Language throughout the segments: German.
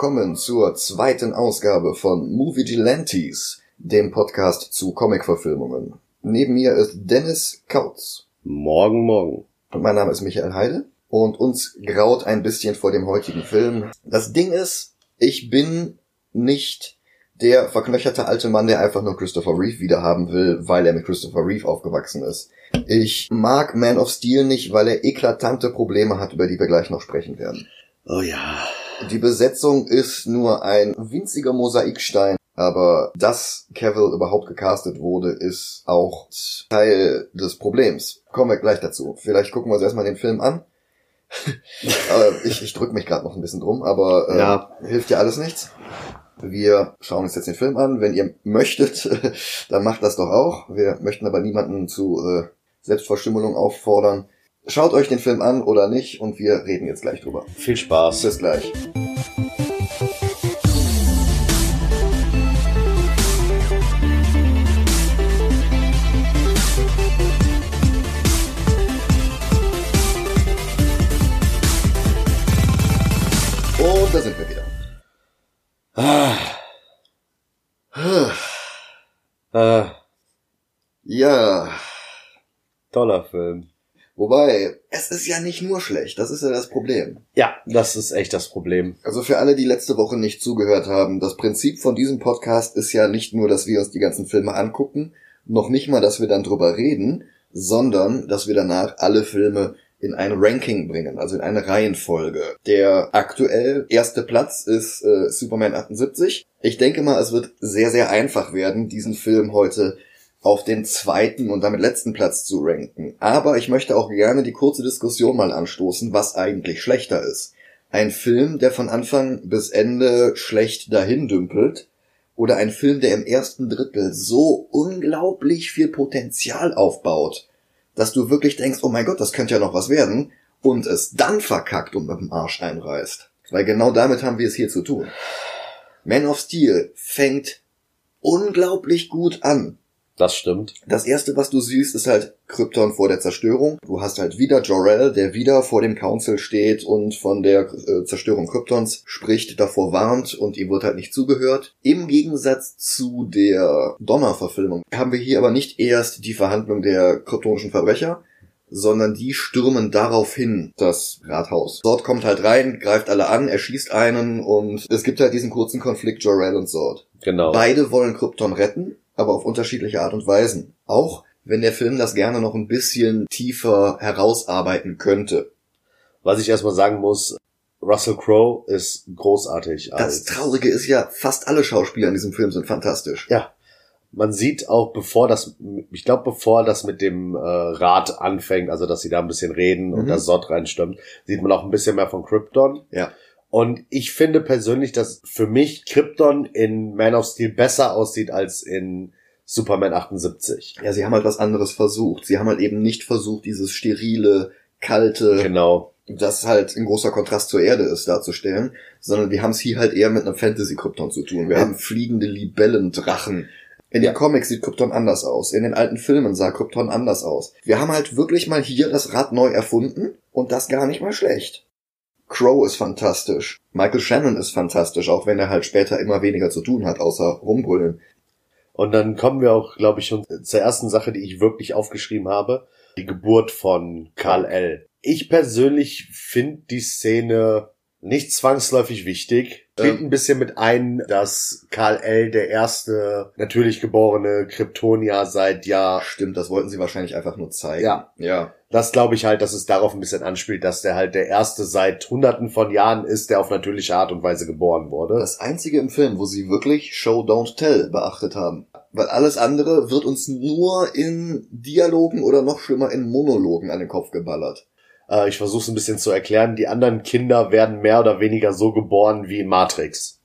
willkommen zur zweiten Ausgabe von Movie Gelantes, dem Podcast zu Comic-Verfilmungen. Neben mir ist Dennis Kautz. Morgen, morgen. Und mein Name ist Michael Heide. Und uns graut ein bisschen vor dem heutigen Film. Das Ding ist, ich bin nicht der verknöcherte alte Mann, der einfach nur Christopher Reeve wiederhaben will, weil er mit Christopher Reeve aufgewachsen ist. Ich mag Man of Steel nicht, weil er eklatante Probleme hat, über die wir gleich noch sprechen werden. Oh ja. Die Besetzung ist nur ein winziger Mosaikstein, aber dass Cavill überhaupt gecastet wurde, ist auch Teil des Problems. Kommen wir gleich dazu. Vielleicht gucken wir uns erstmal den Film an. ich ich drücke mich gerade noch ein bisschen drum, aber äh, ja. hilft ja alles nichts. Wir schauen uns jetzt den Film an. Wenn ihr möchtet, dann macht das doch auch. Wir möchten aber niemanden zu äh, Selbstverstümmelung auffordern. Schaut euch den Film an oder nicht und wir reden jetzt gleich drüber. Viel Spaß. Bis gleich. Ah. Ja. Toller Film. Wobei, es ist ja nicht nur schlecht, das ist ja das Problem. Ja, das ist echt das Problem. Also für alle, die letzte Woche nicht zugehört haben, das Prinzip von diesem Podcast ist ja nicht nur, dass wir uns die ganzen Filme angucken, noch nicht mal, dass wir dann drüber reden, sondern dass wir danach alle Filme in ein Ranking bringen, also in eine Reihenfolge. Der aktuell erste Platz ist äh, Superman 78. Ich denke mal, es wird sehr, sehr einfach werden, diesen Film heute auf den zweiten und damit letzten Platz zu ranken. Aber ich möchte auch gerne die kurze Diskussion mal anstoßen, was eigentlich schlechter ist. Ein Film, der von Anfang bis Ende schlecht dahin dümpelt, oder ein Film, der im ersten Drittel so unglaublich viel Potenzial aufbaut, dass du wirklich denkst, oh mein Gott, das könnte ja noch was werden, und es dann verkackt und mit dem Arsch einreißt. Weil genau damit haben wir es hier zu tun. Man of Steel fängt unglaublich gut an. Das stimmt. Das erste, was du siehst, ist halt Krypton vor der Zerstörung. Du hast halt wieder Jor-El, der wieder vor dem Council steht und von der äh, Zerstörung Kryptons spricht, davor warnt und ihm wird halt nicht zugehört. Im Gegensatz zu der Donner-Verfilmung haben wir hier aber nicht erst die Verhandlung der kryptonischen Verbrecher, sondern die stürmen daraufhin das Rathaus. Sord kommt halt rein, greift alle an, erschießt einen und es gibt halt diesen kurzen Konflikt Jor-El und Sord. Genau. Beide wollen Krypton retten, aber auf unterschiedliche Art und Weisen. Auch wenn der Film das gerne noch ein bisschen tiefer herausarbeiten könnte. Was ich erstmal sagen muss, Russell Crowe ist großartig. Das Traurige ist ja, fast alle Schauspieler in diesem Film sind fantastisch. Ja. Man sieht auch, bevor das, ich glaube, bevor das mit dem äh, Rad anfängt, also dass sie da ein bisschen reden mhm. und das Sod reinstimmt, sieht man auch ein bisschen mehr von Krypton. Ja. Und ich finde persönlich, dass für mich Krypton in Man of Steel besser aussieht als in Superman 78. Ja, sie haben halt was anderes versucht. Sie haben halt eben nicht versucht, dieses sterile, kalte, genau. das halt in großer Kontrast zur Erde ist, darzustellen, sondern wir haben es hier halt eher mit einem Fantasy-Krypton zu tun. Wir ja. haben fliegende Libellendrachen. In den Comics sieht Krypton anders aus. In den alten Filmen sah Krypton anders aus. Wir haben halt wirklich mal hier das Rad neu erfunden und das gar nicht mal schlecht. Crow ist fantastisch. Michael Shannon ist fantastisch, auch wenn er halt später immer weniger zu tun hat, außer rumbrüllen. Und dann kommen wir auch, glaube ich, schon zur ersten Sache, die ich wirklich aufgeschrieben habe. Die Geburt von Karl L. Ich persönlich finde die Szene nicht zwangsläufig wichtig. Spielt ähm, ein bisschen mit ein, dass Karl L. der erste natürlich geborene Kryptonier seit Jahr. Stimmt, das wollten sie wahrscheinlich einfach nur zeigen. Ja. Ja. Das glaube ich halt, dass es darauf ein bisschen anspielt, dass der halt der erste seit hunderten von Jahren ist, der auf natürliche Art und Weise geboren wurde. Das einzige im Film, wo sie wirklich Show Don't Tell beachtet haben. Weil alles andere wird uns nur in Dialogen oder noch schlimmer in Monologen an den Kopf geballert. Äh, ich versuche es ein bisschen zu erklären. Die anderen Kinder werden mehr oder weniger so geboren wie in Matrix.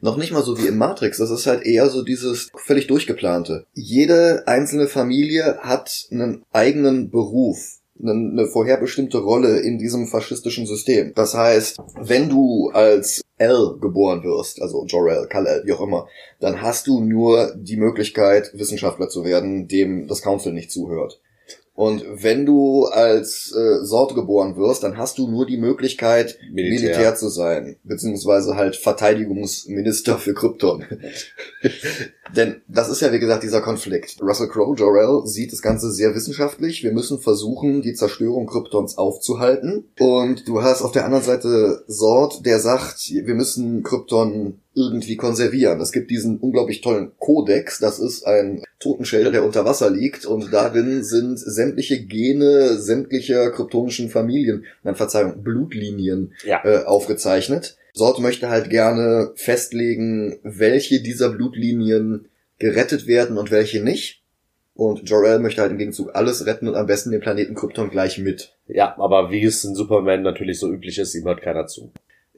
Noch nicht mal so wie in Matrix, das ist halt eher so dieses völlig durchgeplante. Jede einzelne Familie hat einen eigenen Beruf eine vorherbestimmte Rolle in diesem faschistischen System. Das heißt, wenn du als L geboren wirst, also Jor-El, Kal-El, wie auch immer, dann hast du nur die Möglichkeit, Wissenschaftler zu werden, dem das Council nicht zuhört. Und wenn du als äh, Sorte geboren wirst, dann hast du nur die Möglichkeit, Militär, Militär zu sein, beziehungsweise halt Verteidigungsminister für Krypton. Denn das ist ja, wie gesagt, dieser Konflikt. Russell Crowe, Jor-El, sieht das Ganze sehr wissenschaftlich. Wir müssen versuchen, die Zerstörung Kryptons aufzuhalten. Und du hast auf der anderen Seite Sort, der sagt, wir müssen Krypton irgendwie konservieren. Es gibt diesen unglaublich tollen Kodex, das ist ein Totenschädel, der unter Wasser liegt und darin sind sämtliche Gene sämtlicher kryptonischen Familien, nein, Verzeihung, Blutlinien ja. äh, aufgezeichnet. Sort möchte halt gerne festlegen, welche dieser Blutlinien gerettet werden und welche nicht. Und Jor-El möchte halt im Gegenzug alles retten und am besten den Planeten Krypton gleich mit. Ja, aber wie es in Superman natürlich so üblich ist, ihm hört keiner zu.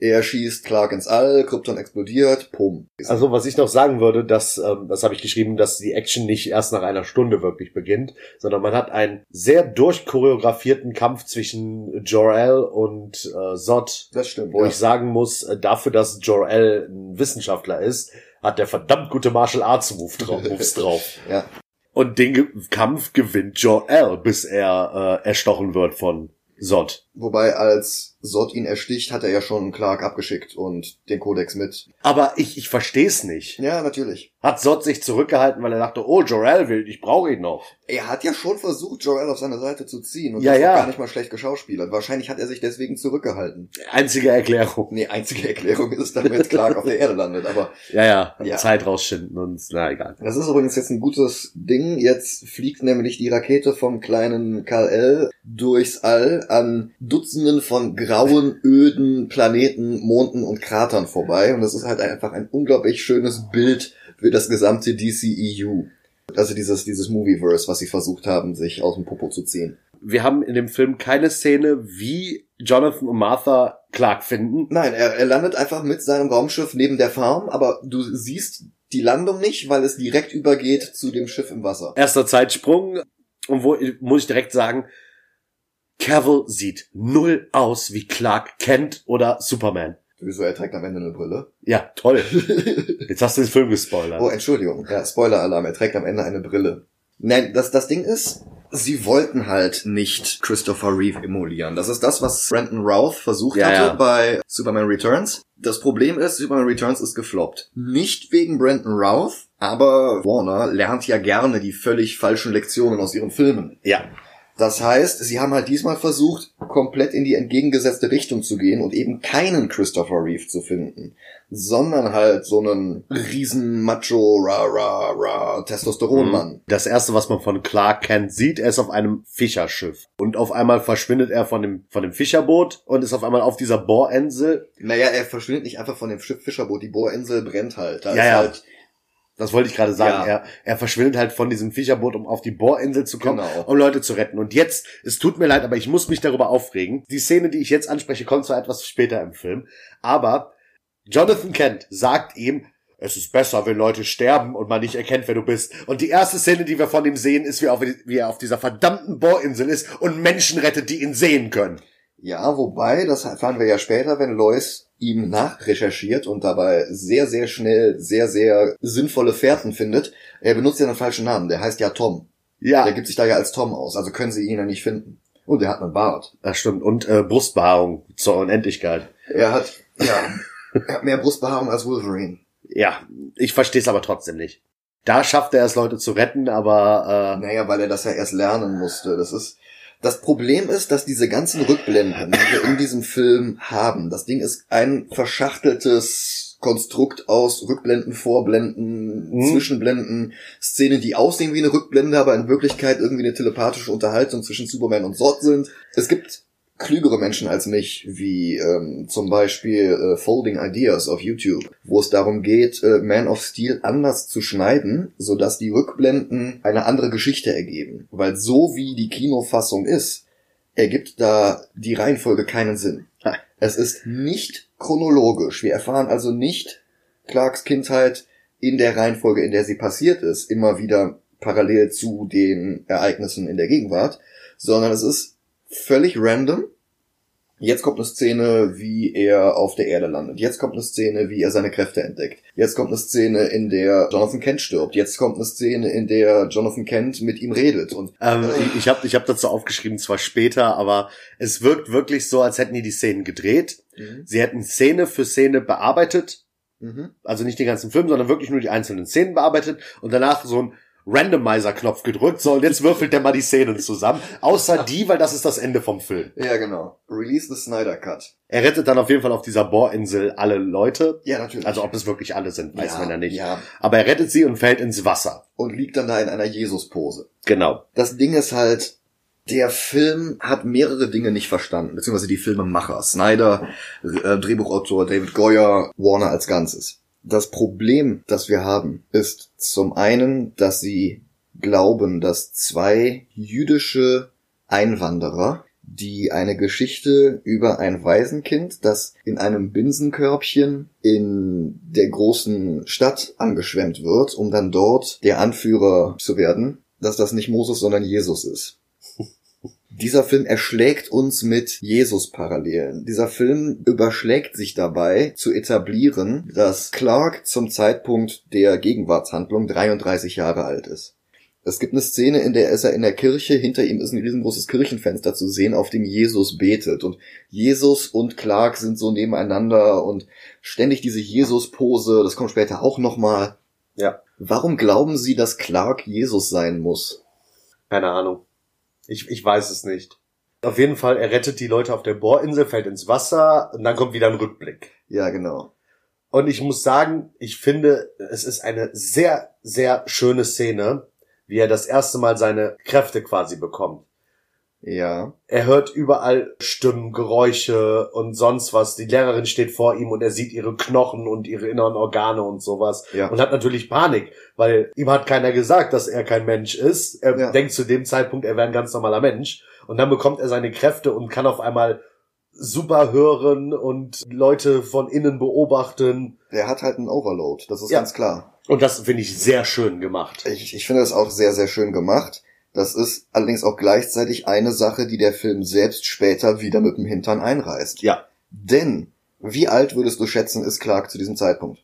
Er schießt Clark ins All, Krypton explodiert, pum. Also was ich noch sagen würde, dass, ähm, das habe ich geschrieben, dass die Action nicht erst nach einer Stunde wirklich beginnt, sondern man hat einen sehr durchchoreografierten Kampf zwischen Jor-El und äh, Zod. Das stimmt. Wo ja. ich sagen muss, äh, dafür, dass Jor-El ein Wissenschaftler ist, hat der verdammt gute Martial Arts Move drauf, Moves drauf. ja. Und den Kampf gewinnt Jor-El, bis er äh, erstochen wird von Zod. Wobei als Sod ihn ersticht, hat er ja schon Clark abgeschickt und den Kodex mit. Aber ich, ich versteh's nicht. Ja, natürlich. Hat Sod sich zurückgehalten, weil er dachte, oh, Jorel will, ich brauche ihn noch. Er hat ja schon versucht, Jorel auf seine Seite zu ziehen und ja, das ja. gar nicht mal schlecht geschauspielert. Wahrscheinlich hat er sich deswegen zurückgehalten. Einzige Erklärung. Nee, einzige Erklärung ist, damit Clark auf der Erde landet, aber. Ja, ja, ja. Zeit rausschinden und, na, egal. Das ist übrigens jetzt ein gutes Ding. Jetzt fliegt nämlich die Rakete vom kleinen Kal-El durchs All an Dutzenden von grauen, öden Planeten, Monden und Kratern vorbei. Und das ist halt einfach ein unglaublich schönes Bild für das gesamte DCEU. Also dieses, dieses Movieverse, was sie versucht haben, sich aus dem Popo zu ziehen. Wir haben in dem Film keine Szene, wie Jonathan und Martha Clark finden. Nein, er, er landet einfach mit seinem Raumschiff neben der Farm, aber du siehst die Landung nicht, weil es direkt übergeht zu dem Schiff im Wasser. Erster Zeitsprung. Und wo muss ich direkt sagen, Cavill sieht null aus wie Clark Kent oder Superman. Wieso, er trägt am Ende eine Brille? Ja, toll. Jetzt hast du den Film gespoilert. Oh, Entschuldigung. Ja, Spoiler-Alarm. Er trägt am Ende eine Brille. Nein, das, das Ding ist, sie wollten halt nicht Christopher Reeve emulieren. Das ist das, was Brandon Routh versucht ja, hatte ja. bei Superman Returns. Das Problem ist, Superman Returns ist gefloppt. Nicht wegen Brandon Routh, aber Warner lernt ja gerne die völlig falschen Lektionen aus ihren Filmen. Ja. Das heißt, sie haben halt diesmal versucht, komplett in die entgegengesetzte Richtung zu gehen und eben keinen Christopher Reeve zu finden, sondern halt so einen riesen Macho, ra, ra, ra, Testosteronmann. Mhm. Das erste, was man von Clark kennt, sieht, er ist auf einem Fischerschiff. Und auf einmal verschwindet er von dem, von dem Fischerboot und ist auf einmal auf dieser Bohrinsel. Naja, er verschwindet nicht einfach von dem Schiff Fischerboot, die Bohrinsel brennt halt. Da ja, ja. Halt das wollte ich gerade sagen. Ja. Er, er verschwindet halt von diesem Fischerboot, um auf die Bohrinsel zu kommen, genau. um Leute zu retten. Und jetzt, es tut mir leid, aber ich muss mich darüber aufregen. Die Szene, die ich jetzt anspreche, kommt zwar etwas später im Film, aber Jonathan Kent sagt ihm, es ist besser, wenn Leute sterben und man nicht erkennt, wer du bist. Und die erste Szene, die wir von ihm sehen, ist, wie, auf, wie er auf dieser verdammten Bohrinsel ist und Menschen rettet, die ihn sehen können. Ja, wobei, das erfahren wir ja später, wenn Lois ihm nachrecherchiert und dabei sehr, sehr schnell sehr, sehr sinnvolle Fährten findet. Er benutzt ja einen falschen Namen, der heißt ja Tom. Ja. Der gibt sich da ja als Tom aus, also können sie ihn ja nicht finden. Und er hat einen Bart. Das stimmt. Und äh, Brustbehaarung zur Unendlichkeit. Er hat, ja, er hat mehr Brustbehaarung als Wolverine. Ja, ich verstehe es aber trotzdem nicht. Da schafft er es, Leute zu retten, aber... Äh, naja, weil er das ja erst lernen musste. Das ist das Problem ist, dass diese ganzen Rückblenden, die wir in diesem Film haben, das Ding ist ein verschachteltes Konstrukt aus Rückblenden, Vorblenden, mhm. Zwischenblenden, Szenen, die aussehen wie eine Rückblende, aber in Wirklichkeit irgendwie eine telepathische Unterhaltung zwischen Superman und Zod sind. Es gibt klügere Menschen als mich, wie ähm, zum Beispiel äh, Folding Ideas auf YouTube, wo es darum geht, äh, Man of Steel anders zu schneiden, sodass die Rückblenden eine andere Geschichte ergeben. Weil so wie die Kinofassung ist, ergibt da die Reihenfolge keinen Sinn. Es ist nicht chronologisch. Wir erfahren also nicht Clarks Kindheit in der Reihenfolge, in der sie passiert ist, immer wieder parallel zu den Ereignissen in der Gegenwart, sondern es ist völlig random. Jetzt kommt eine Szene, wie er auf der Erde landet. Jetzt kommt eine Szene, wie er seine Kräfte entdeckt. Jetzt kommt eine Szene, in der Jonathan Kent stirbt. Jetzt kommt eine Szene, in der Jonathan Kent mit ihm redet. Und Ähm, ich habe ich hab dazu aufgeschrieben, zwar später, aber es wirkt wirklich so, als hätten die die Szenen gedreht. Mhm. Sie hätten Szene für Szene bearbeitet, Mhm. also nicht den ganzen Film, sondern wirklich nur die einzelnen Szenen bearbeitet und danach so ein Randomizer-Knopf gedrückt, so und jetzt würfelt der mal die Szenen zusammen. Außer die, weil das ist das Ende vom Film. Ja, genau. Release the Snyder Cut. Er rettet dann auf jeden Fall auf dieser Bohrinsel alle Leute. Ja, natürlich. Also ob es wirklich alle sind, weiß ja, man ja nicht. Ja. Aber er rettet sie und fällt ins Wasser. Und liegt dann da in einer Jesus-Pose. Genau. Das Ding ist halt, der Film hat mehrere Dinge nicht verstanden, beziehungsweise die Filmemacher. Snyder, äh, Drehbuchautor David Goyer, Warner als Ganzes. Das Problem, das wir haben, ist zum einen, dass sie glauben, dass zwei jüdische Einwanderer, die eine Geschichte über ein Waisenkind, das in einem Binsenkörbchen in der großen Stadt angeschwemmt wird, um dann dort der Anführer zu werden, dass das nicht Moses, sondern Jesus ist. Dieser Film erschlägt uns mit Jesus-Parallelen. Dieser Film überschlägt sich dabei zu etablieren, dass Clark zum Zeitpunkt der Gegenwartshandlung 33 Jahre alt ist. Es gibt eine Szene, in der ist er in der Kirche, hinter ihm ist ein riesengroßes Kirchenfenster zu sehen, auf dem Jesus betet. Und Jesus und Clark sind so nebeneinander und ständig diese Jesus-Pose, das kommt später auch nochmal. Ja. Warum glauben Sie, dass Clark Jesus sein muss? Keine Ahnung. Ich, ich weiß es nicht. Auf jeden Fall, er rettet die Leute auf der Bohrinsel, fällt ins Wasser und dann kommt wieder ein Rückblick. Ja, genau. Und ich muss sagen, ich finde, es ist eine sehr, sehr schöne Szene, wie er das erste Mal seine Kräfte quasi bekommt. Ja. Er hört überall Stimmen, Geräusche und sonst was. Die Lehrerin steht vor ihm und er sieht ihre Knochen und ihre inneren Organe und sowas. Ja. Und hat natürlich Panik, weil ihm hat keiner gesagt, dass er kein Mensch ist. Er Ja. denkt zu dem Zeitpunkt, er wäre ein ganz normaler Mensch. Und dann bekommt er seine Kräfte und kann auf einmal super hören und Leute von innen beobachten. Der hat halt einen Overload, das ist Ja. ganz klar. Und das finde ich sehr schön gemacht. Ich, ich finde das auch sehr, sehr schön gemacht. Das ist allerdings auch gleichzeitig eine Sache, die der Film selbst später wieder mit dem Hintern einreißt. Ja. Denn, wie alt würdest du schätzen, ist Clark zu diesem Zeitpunkt?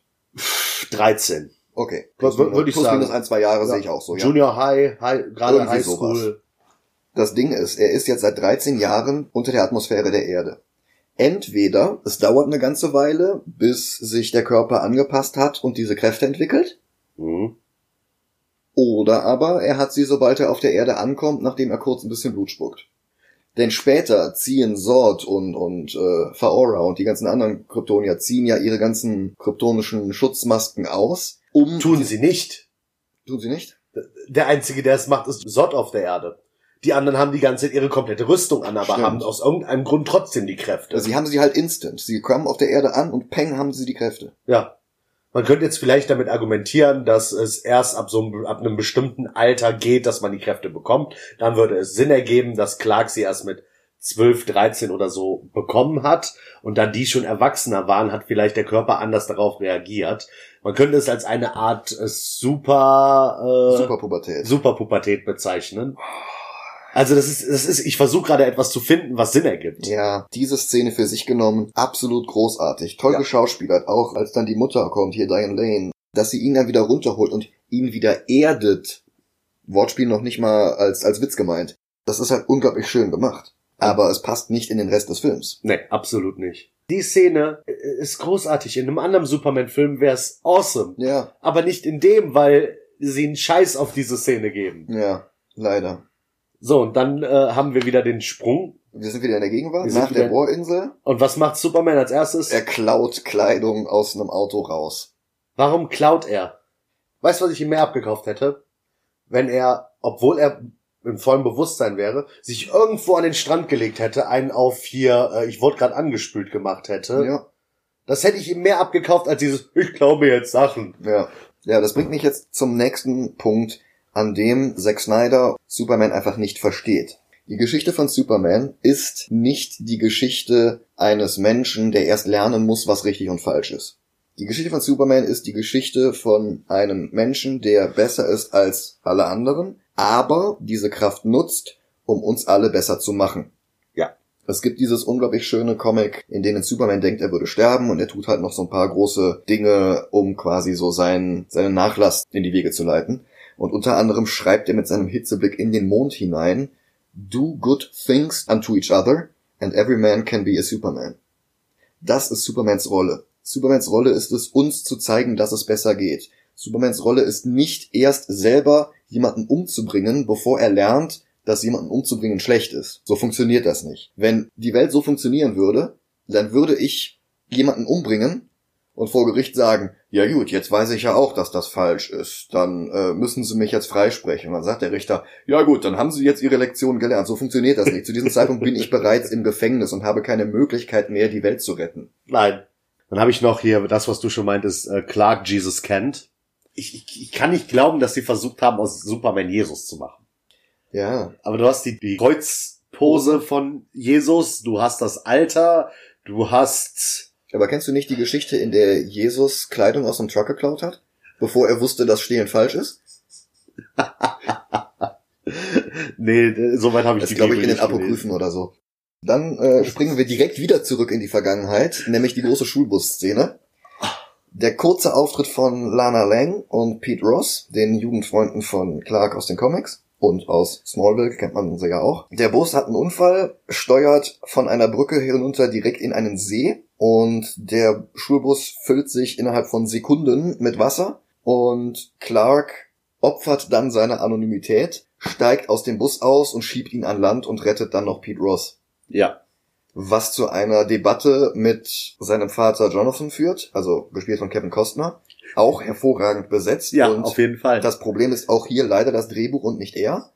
13. Okay. Wür- würde ich plus sagen. minus ein, zwei Jahre Ja. sehe ich auch so, ja. Junior High, High gerade Irgendwie Highschool. Das Ding ist, er ist jetzt seit 13 Jahren unter der Atmosphäre der Erde. Entweder es dauert eine ganze Weile, bis sich der Körper angepasst hat und diese Kräfte entwickelt, Mhm. Oder aber er hat sie, sobald er auf der Erde ankommt, nachdem er kurz ein bisschen Blut spuckt. Denn später ziehen Sord und, und äh, Faora und die ganzen anderen Kryptonier ziehen ja ihre ganzen kryptonischen Schutzmasken aus, um... Tun sie nicht. Tun sie nicht? Der Einzige, der es macht, ist Sod auf der Erde. Die anderen haben die ganze Zeit ihre komplette Rüstung an, aber Stimmt. haben aus irgendeinem Grund trotzdem die Kräfte. Also sie haben sie halt instant. Sie kommen auf der Erde an und peng haben sie die Kräfte. Ja. Man könnte jetzt vielleicht damit argumentieren, dass es erst ab so einem, ab einem bestimmten Alter geht, dass man die Kräfte bekommt. Dann würde es Sinn ergeben, dass Clark sie erst mit 12, 13 oder so bekommen hat und dann die schon erwachsener waren, hat vielleicht der Körper anders darauf reagiert. Man könnte es als eine Art äh, super, äh, Superpubertät. Superpubertät bezeichnen. Also das ist, das ist, ich versuche gerade etwas zu finden, was Sinn ergibt. Ja, diese Szene für sich genommen, absolut großartig. Toll Ja. geschauspielert, auch als dann die Mutter kommt, hier Diane Lane, dass sie ihn dann wieder runterholt und ihn wieder erdet. Wortspiel noch nicht mal als, als Witz gemeint. Das ist halt unglaublich schön gemacht. Aber es passt nicht in den Rest des Films. Nee, absolut nicht. Die Szene äh, ist großartig. In einem anderen Superman-Film wäre es awesome. Ja, Aber nicht in dem, weil sie einen Scheiß auf diese Szene geben. ja, leider. So, und dann äh, haben wir wieder den Sprung. Wir sind wieder in der Gegenwart, Wir nach der Bohrinsel. Und was macht Superman als erstes? Er klaut Kleidung aus einem Auto raus. Warum klaut er? Weißt du, was ich ihm mehr abgekauft hätte? Wenn er, obwohl er im vollen Bewusstsein wäre, sich irgendwo an den Strand gelegt hätte, einen auf hier, äh, ich wurde gerade angespült gemacht hätte. Ja, Das hätte ich ihm mehr abgekauft als dieses, ich glaube jetzt Sachen. ja. Ja, das bringt mich jetzt zum nächsten Punkt, an dem Zack Snyder Superman einfach nicht versteht. Die Geschichte von Superman ist nicht die Geschichte eines Menschen, der erst lernen muss, was richtig und falsch ist. Die Geschichte von Superman ist die Geschichte von einem Menschen, der besser ist als alle anderen, aber diese Kraft nutzt, um uns alle besser zu machen. Es gibt dieses unglaublich schöne Comic, in dem Superman denkt, er würde sterben und er tut halt noch so ein paar große Dinge, um quasi so seinen, seinen Nachlass in die Wege zu leiten. Und unter anderem schreibt er mit seinem Hitzeblick in den Mond hinein, Do good things unto each other and every man can be a Superman. Das ist Supermans Rolle. Supermans Rolle ist es, uns zu zeigen, dass es besser geht. Supermans Rolle ist nicht erst selber jemanden umzubringen, bevor er lernt, dass jemanden umzubringen schlecht ist. So funktioniert das nicht. Wenn die Welt so funktionieren würde, dann würde ich jemanden umbringen und vor Gericht sagen, ja gut, jetzt weiß ich ja auch, dass das falsch ist, dann äh, müssen Sie mich jetzt freisprechen. Und dann sagt der Richter, ja gut, dann haben Sie jetzt Ihre Lektion gelernt. So funktioniert das nicht. Zu diesem Zeitpunkt bin ich bereits im Gefängnis und habe keine Möglichkeit mehr, die Welt zu retten. Nein. Dann habe ich noch hier das, was du schon meintest, äh, Clark Jesus Kent. Ich, ich, ich kann nicht glauben, dass sie versucht haben, aus Superman Jesus zu machen. Ja. Aber du hast die, die Kreuzpose von Jesus, du hast das Alter, du hast... Aber kennst du nicht die Geschichte, in der Jesus Kleidung aus dem Truck geklaut hat? Bevor er wusste, dass Stehlen falsch ist? nee, soweit habe ich Das die glaube ich in den. Apokryphen oder so. Dann äh, springen wir direkt wieder zurück in die Vergangenheit, nämlich die große Schulbus-Szene. Der kurze Auftritt von Lana Lang und Pete Ross, den Jugendfreunden von Clark aus den Comics und aus Smallville kennt man sie ja auch. Der Bus hat einen Unfall, steuert von einer Brücke hinunter direkt in einen See und der Schulbus füllt sich innerhalb von Sekunden mit Wasser und Clark opfert dann seine Anonymität, steigt aus dem Bus aus und schiebt ihn an Land und rettet dann noch Pete Ross. Ja. Was zu einer Debatte mit seinem Vater Jonathan führt, also gespielt von Kevin Costner, auch hervorragend besetzt. Ja, und auf jeden Fall. das Problem ist auch hier leider das Drehbuch und nicht er.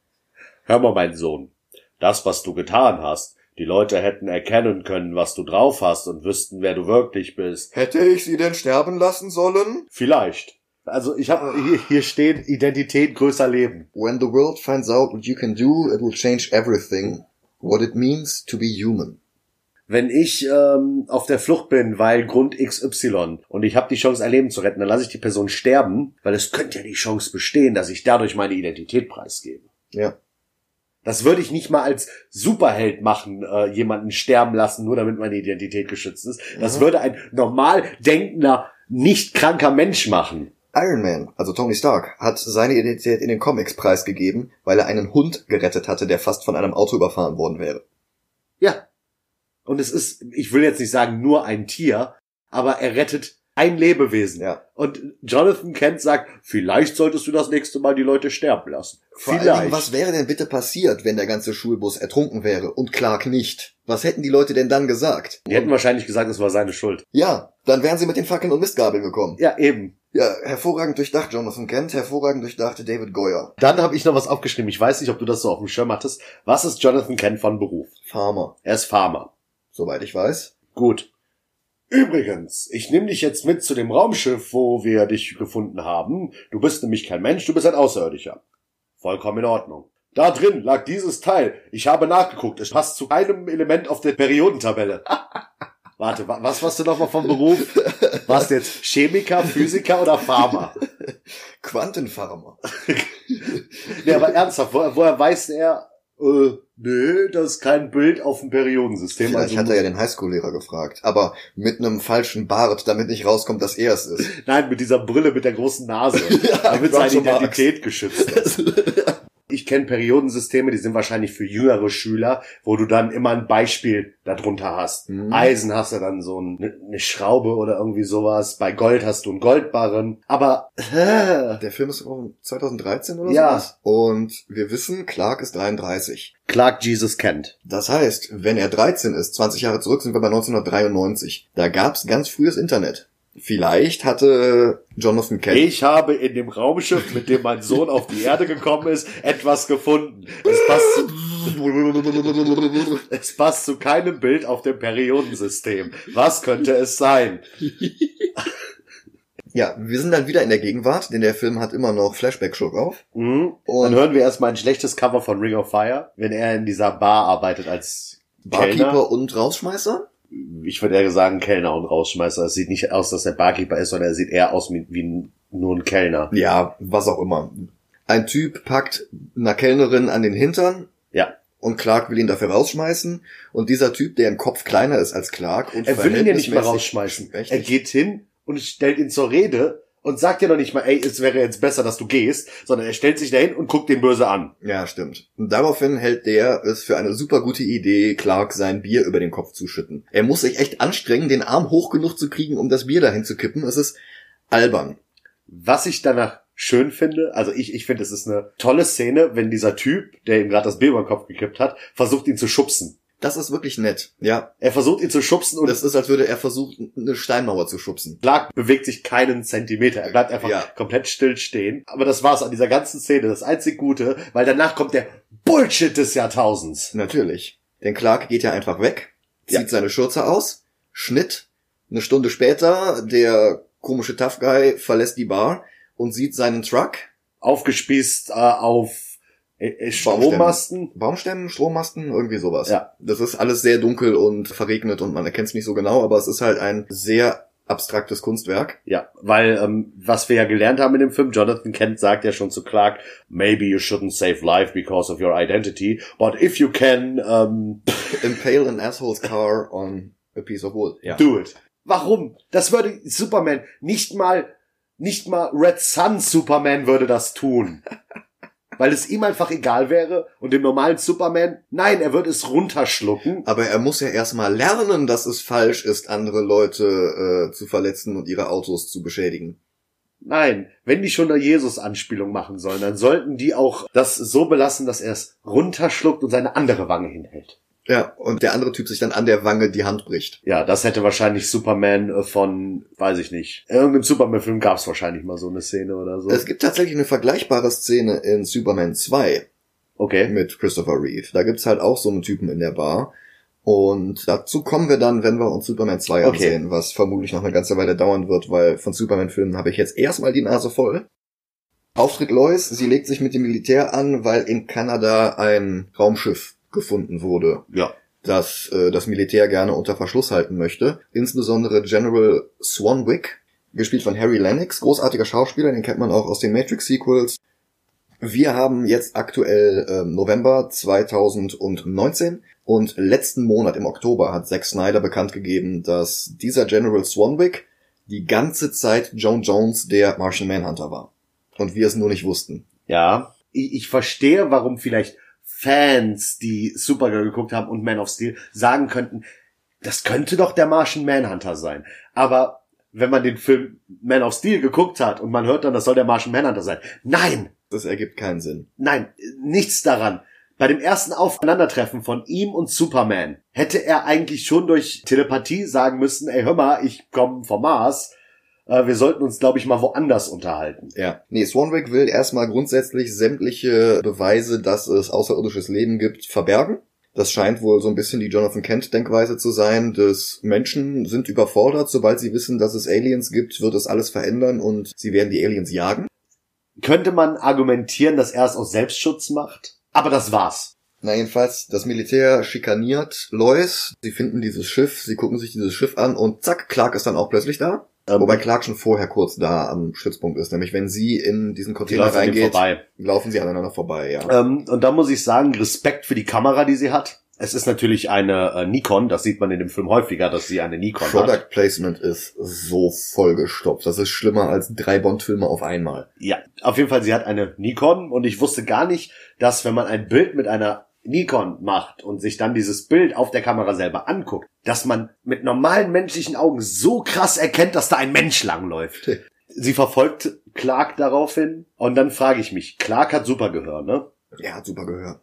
Hör mal, mein Sohn. Das, was du getan hast, die Leute hätten erkennen können, was du drauf hast und wüssten, wer du wirklich bist. Hätte ich sie denn sterben lassen sollen? Vielleicht. Also ich habe hier, hier steht Identität größer Leben. When the world finds out what you can do, it will change everything. What it means to be human. Wenn ich ähm, auf der Flucht bin, weil Grund XY und ich habe die Chance, ein Leben zu retten, dann lasse ich die Person sterben, weil es könnte ja die Chance bestehen, dass ich dadurch meine Identität preisgebe. Ja. Das würde ich nicht mal als Superheld machen, äh, jemanden sterben lassen, nur damit meine Identität geschützt ist. Das Mhm. würde ein normal denkender, nicht kranker Mensch machen. Iron Man, also Tony Stark, hat seine Identität in den Comics preisgegeben, weil er einen Hund gerettet hatte, der fast von einem Auto überfahren worden wäre. Ja. Und es ist, ich will jetzt nicht sagen nur ein Tier, aber er rettet ein Lebewesen. Ja. Und Jonathan Kent sagt, vielleicht solltest du das nächste Mal die Leute sterben lassen. Vor vielleicht. Dingen, was wäre denn bitte passiert, wenn der ganze Schulbus ertrunken wäre und Clark nicht? Was hätten die Leute denn dann gesagt? Die hätten wahrscheinlich gesagt, es war seine Schuld. ja, dann wären sie mit den Fackeln und Mistgabeln gekommen. Ja, eben. Ja, hervorragend durchdacht, Jonathan Kent, hervorragend durchdacht, David Goyer. Dann habe ich noch was aufgeschrieben. Ich weiß nicht, ob du das so auf dem Schirm hattest. Was ist Jonathan Kent von Beruf? Farmer, Er ist Farmer. Soweit ich weiß. Gut. Übrigens, ich nehme dich jetzt mit zu dem Raumschiff, wo wir dich gefunden haben. Du bist nämlich kein Mensch, du bist ein Außerirdischer. Vollkommen in Ordnung. Da drin lag dieses Teil. Ich habe nachgeguckt. Es passt zu keinem Element auf der Periodentabelle. Warte, wa- was warst du nochmal vom Beruf? Warst du jetzt Chemiker, Physiker oder Farmer? Quantenfarmer. Nee, aber ernsthaft, wo, woher weiß er, äh, nee, das ist kein Bild auf dem Periodensystem. Vielleicht also hat er ja den Highschool-Lehrer gefragt, aber mit einem falschen Bart, damit nicht rauskommt, dass er es ist. Nein, mit dieser Brille mit der großen Nase, damit seine. Identität geschützt ist. Ich kenne Periodensysteme, die sind wahrscheinlich für jüngere Schüler, wo du dann immer ein Beispiel darunter hast. Mhm. Eisen hast du dann so ein- eine Schraube oder irgendwie sowas. Bei Gold hast du einen Goldbarren. Aber äh, Der Film ist von 2013 oder Ja. sowas. Und wir wissen, Clark ist 33. Clark Jesus kennt. Das heißt, wenn er 13 ist, 20 Jahre zurück, sind wir bei 1993. Da gab's ganz frühes Internet. Vielleicht hatte Jonathan Kent Ich habe in dem Raumschiff, mit dem mein Sohn auf die Erde gekommen ist, etwas gefunden. Es passt zu, es passt zu keinem Bild auf dem Periodensystem. Was könnte es sein? Ja, wir sind dann wieder in der Gegenwart, denn der Film hat immer noch Flashback-Schluck auf. Mhm. Dann hören wir erstmal ein schlechtes Cover von Ring of Fire, wenn er in dieser Bar arbeitet als Barkeeper Kellner. und Rausschmeißer? Ich würde eher sagen Kellner und Rausschmeißer. Es sieht nicht aus, dass er Barkeeper ist, sondern er sieht eher aus wie, nur ein Kellner. Ja, was auch immer. Ein Typ packt einer Kellnerin an den Hintern Ja. und Clark will ihn dafür rausschmeißen und dieser Typ, der im Kopf kleiner ist als Clark und Er will ihn ja nicht mehr verhältnismäßig rausschmeißen. Er geht hin und stellt ihn zur Rede und sagt ja noch nicht mal, ey, es wäre jetzt besser, dass du gehst, sondern er stellt sich dahin und guckt den böse an. Ja, stimmt. Und daraufhin hält der es für eine super gute Idee, Clark sein Bier über den Kopf zu schütten. Er muss sich echt anstrengen, den Arm hoch genug zu kriegen, um das Bier dahin zu kippen. Es ist albern. Was ich danach schön finde, also ich, ich finde, es ist eine tolle Szene, wenn dieser Typ, der ihm gerade das Bier über den Kopf gekippt hat, versucht ihn zu schubsen. Das ist wirklich nett. Ja, Er versucht ihn zu schubsen und das ist, als würde er versuchen, eine Steinmauer zu schubsen. Clark bewegt sich keinen Zentimeter. Er bleibt einfach Ja. komplett still stehen. Aber das war's an dieser ganzen Szene. Das einzig Gute, weil danach kommt der Bullshit des Jahrtausends. Natürlich. Denn Clark geht ja einfach weg, zieht Ja. seine Schürze aus, Schnitt. Eine Stunde später, der komische Tough Guy verlässt die Bar und sieht seinen Truck. Aufgespießt äh, auf Strommasten. Baumstämmen, Strommasten, irgendwie sowas. Ja. Das ist alles sehr dunkel und verregnet und man erkennt es nicht so genau, aber es ist halt ein sehr abstraktes Kunstwerk. Ja, weil ähm, was wir ja gelernt haben in dem Film, Jonathan Kent sagt ja schon zu Clark, maybe you shouldn't save life because of your identity, but if you can, ähm, Impale an asshole's car on a piece of wood. Ja. do it. Warum? Das würde Superman nicht mal, nicht mal Red Sun Superman würde das tun. Weil es ihm einfach egal wäre und dem normalen Superman, nein, er würde es runterschlucken. Aber er muss ja erstmal lernen, dass es falsch ist, andere Leute äh, zu verletzen und ihre Autos zu beschädigen. Nein, wenn die schon eine Jesus-Anspielung machen sollen, dann sollten die auch das so belassen, dass er es runterschluckt und seine andere Wange hinhält. Ja, und der andere Typ sich dann an der Wange die Hand bricht. Ja, das hätte wahrscheinlich Superman äh, von, weiß ich nicht. In irgendeinem Superman-Film gab es wahrscheinlich mal so eine Szene oder so. Es gibt tatsächlich eine vergleichbare Szene in Superman 2 Okay. mit Christopher Reeve. Da gibt's halt auch so einen Typen in der Bar. Und dazu kommen wir dann, wenn wir uns Superman 2 Okay. ansehen, was vermutlich noch eine ganze Weile dauern wird, weil von Superman-Filmen habe ich jetzt erstmal die Nase voll. Auftritt Lois, sie legt sich mit dem Militär an, weil in Kanada ein Raumschiff gefunden wurde, Ja. das äh, das Militär gerne unter Verschluss halten möchte. Insbesondere General Swanwick, gespielt von Harry Lennox, großartiger Schauspieler, den kennt man auch aus den Matrix-Sequels. Wir haben jetzt aktuell ähm, November 2019 und letzten Monat im Oktober hat Zack Snyder bekannt gegeben, dass dieser General Swanwick die ganze Zeit Joan Jones der Martian Manhunter war. Und wir es nur nicht wussten. Ja. Ich, ich verstehe, warum vielleicht Fans, die Supergirl geguckt haben und Man of Steel, sagen könnten, das könnte doch der Martian Manhunter sein. Aber wenn man den Film Man of Steel geguckt hat und man hört dann, das soll der Martian Manhunter sein. Nein! Das ergibt keinen Sinn. Nein, nichts daran. Bei dem ersten Aufeinandertreffen von ihm und Superman hätte er eigentlich schon durch Telepathie sagen müssen, ey, hör mal, ich komme vom Mars. Äh, wir sollten uns, glaube ich, mal woanders unterhalten. Ja. Nee, Swanwick will erstmal grundsätzlich sämtliche Beweise, dass es außerirdisches Leben gibt, verbergen. Das scheint wohl so ein bisschen die Jonathan Kent-Denkweise zu sein, dass Menschen sind überfordert, sobald sie wissen, dass es Aliens gibt, wird es alles verändern und sie werden die Aliens jagen. Könnte man argumentieren, dass er es aus Selbstschutz macht? Aber das war's. Na jedenfalls, das Militär schikaniert Lois, sie finden dieses Schiff, sie gucken sich dieses Schiff an und zack, Clark ist dann auch plötzlich da. Ähm, Wobei Clark schon vorher kurz da am Stützpunkt ist, nämlich wenn sie in diesen die Container ihm reingeht, vorbei. laufen sie aneinander vorbei, ja. Ähm, und da muss ich sagen, Respekt für die Kamera, die sie hat. Es ist natürlich eine äh, Nikon, das sieht man in dem Film häufiger, dass sie eine Nikon hat. Product Placement ist so vollgestopft. Das ist schlimmer als drei Bond-Filme auf einmal. Ja, auf jeden Fall, sie hat eine Nikon und ich wusste gar nicht, dass wenn man ein Bild mit einer Nikon macht und sich dann dieses Bild auf der Kamera selber anguckt, dass man mit normalen menschlichen Augen so krass erkennt, dass da ein Mensch langläuft. Sie verfolgt Clark daraufhin und dann frage ich mich, Clark hat super Gehör, ne? Er hat super Gehör.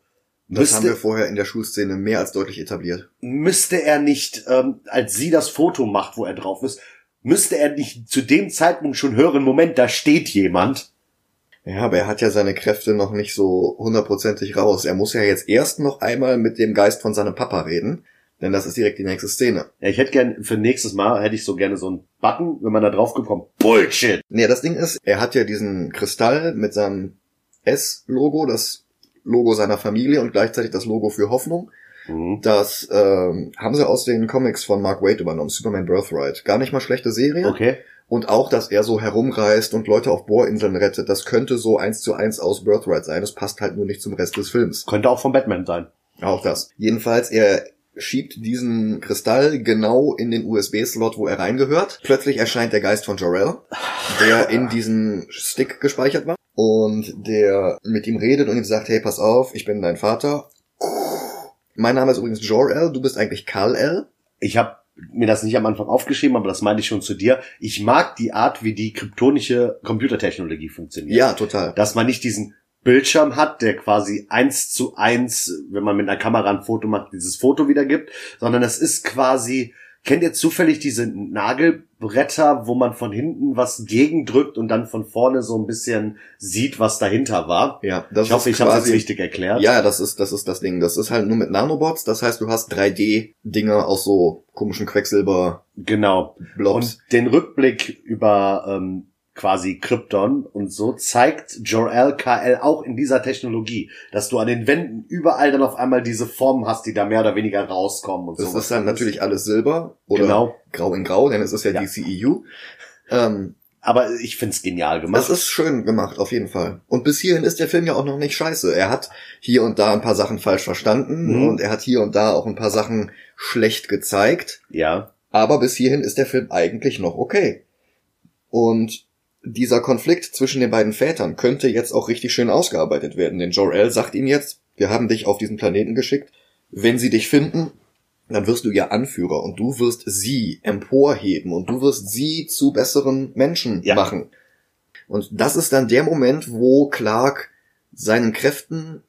Das Müsste- haben wir vorher in der Schulszene mehr als deutlich etabliert. Müsste er nicht, ähm, als sie das Foto macht, wo er drauf ist, müsste er nicht zu dem Zeitpunkt schon hören, Moment, da steht jemand. Ja, aber er hat ja seine Kräfte noch nicht so hundertprozentig raus. Er muss ja jetzt erst noch einmal mit dem Geist von seinem Papa reden, denn das ist direkt die nächste Szene. Ja, ich hätte gern, für nächstes Mal hätte ich so gerne so einen Button, wenn man da drauf gekommen. Bullshit! Nee, das Ding ist, er hat ja diesen Kristall mit seinem S-Logo, das Logo seiner Familie und gleichzeitig das Logo für Hoffnung. Mhm. Das ähm, haben sie aus den Comics von Mark Waid übernommen, Superman Birthright. Gar nicht mal schlechte Serie. Okay. Und auch, dass er so herumreist und Leute auf Bohrinseln rettet, das könnte so eins zu eins aus Birthright sein. Das passt halt nur nicht zum Rest des Films. Könnte auch von Batman sein. Auch das. Jedenfalls, er schiebt diesen Kristall genau in den USB-Slot, wo er reingehört. Plötzlich erscheint der Geist von Jorel, der in diesen Stick gespeichert war und der mit ihm redet und ihm sagt, hey, pass auf, ich bin dein Vater. Mein Name ist übrigens Jor-El, du bist eigentlich Kal-El. Ich habe mir das nicht am Anfang aufgeschrieben, aber das meinte ich schon zu dir. Ich mag die Art, wie die kryptonische Computertechnologie funktioniert. Ja, total. Dass man nicht diesen Bildschirm hat, der quasi eins zu eins, wenn man mit einer Kamera ein Foto macht, dieses Foto wiedergibt, sondern es ist quasi, kennt ihr zufällig diese Nagelbretter, wo man von hinten was gegendrückt und dann von vorne so ein bisschen sieht, was dahinter war? Ja, das ich hoffe, ist ich habe es richtig erklärt. Ja, das ist, das ist das Ding. Das ist halt nur mit Nanobots. Das heißt, du hast 3D-Dinger aus so komischen Quecksilber-Blobs. Genau. Und den Rückblick über ähm, quasi Krypton und so zeigt Jor-El KL auch in dieser Technologie, dass du an den Wänden überall dann auf einmal diese Formen hast, die da mehr oder weniger rauskommen und Das sowas. ist dann natürlich alles Silber oder Genau. grau in grau, denn es ist ja, Ja. die CEU. Ähm, Aber ich find's genial gemacht. das ist schön gemacht, auf jeden Fall. Und bis hierhin ist der Film ja auch noch nicht scheiße. Er hat hier und da ein paar Sachen falsch verstanden Mhm. und er hat hier und da auch ein paar Sachen schlecht gezeigt. ja. Aber bis hierhin ist der Film eigentlich noch okay. Und dieser Konflikt zwischen den beiden Vätern könnte jetzt auch richtig schön ausgearbeitet werden, denn Jor-El sagt ihm jetzt, wir haben dich auf diesen Planeten geschickt. Wenn sie dich finden, dann wirst du ihr Anführer und du wirst sie emporheben und du wirst sie zu besseren Menschen Ja. machen. Und das ist dann der Moment, wo Clark seinen Kräften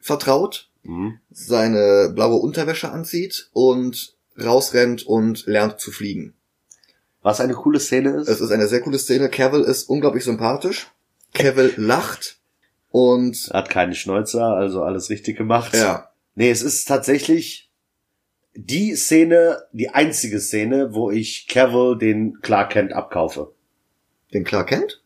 vertraut Mhm. seine blaue Unterwäsche anzieht und rausrennt und lernt zu fliegen. Was eine coole Szene ist. Es ist eine sehr coole Szene. Cavill ist unglaublich sympathisch. Cavill lacht und Hat keine Schnäuzer, also alles richtig gemacht. ja, Nee, es ist tatsächlich die Szene, die einzige Szene, wo ich Cavill den Clark Kent abkaufe. den Clark kennt.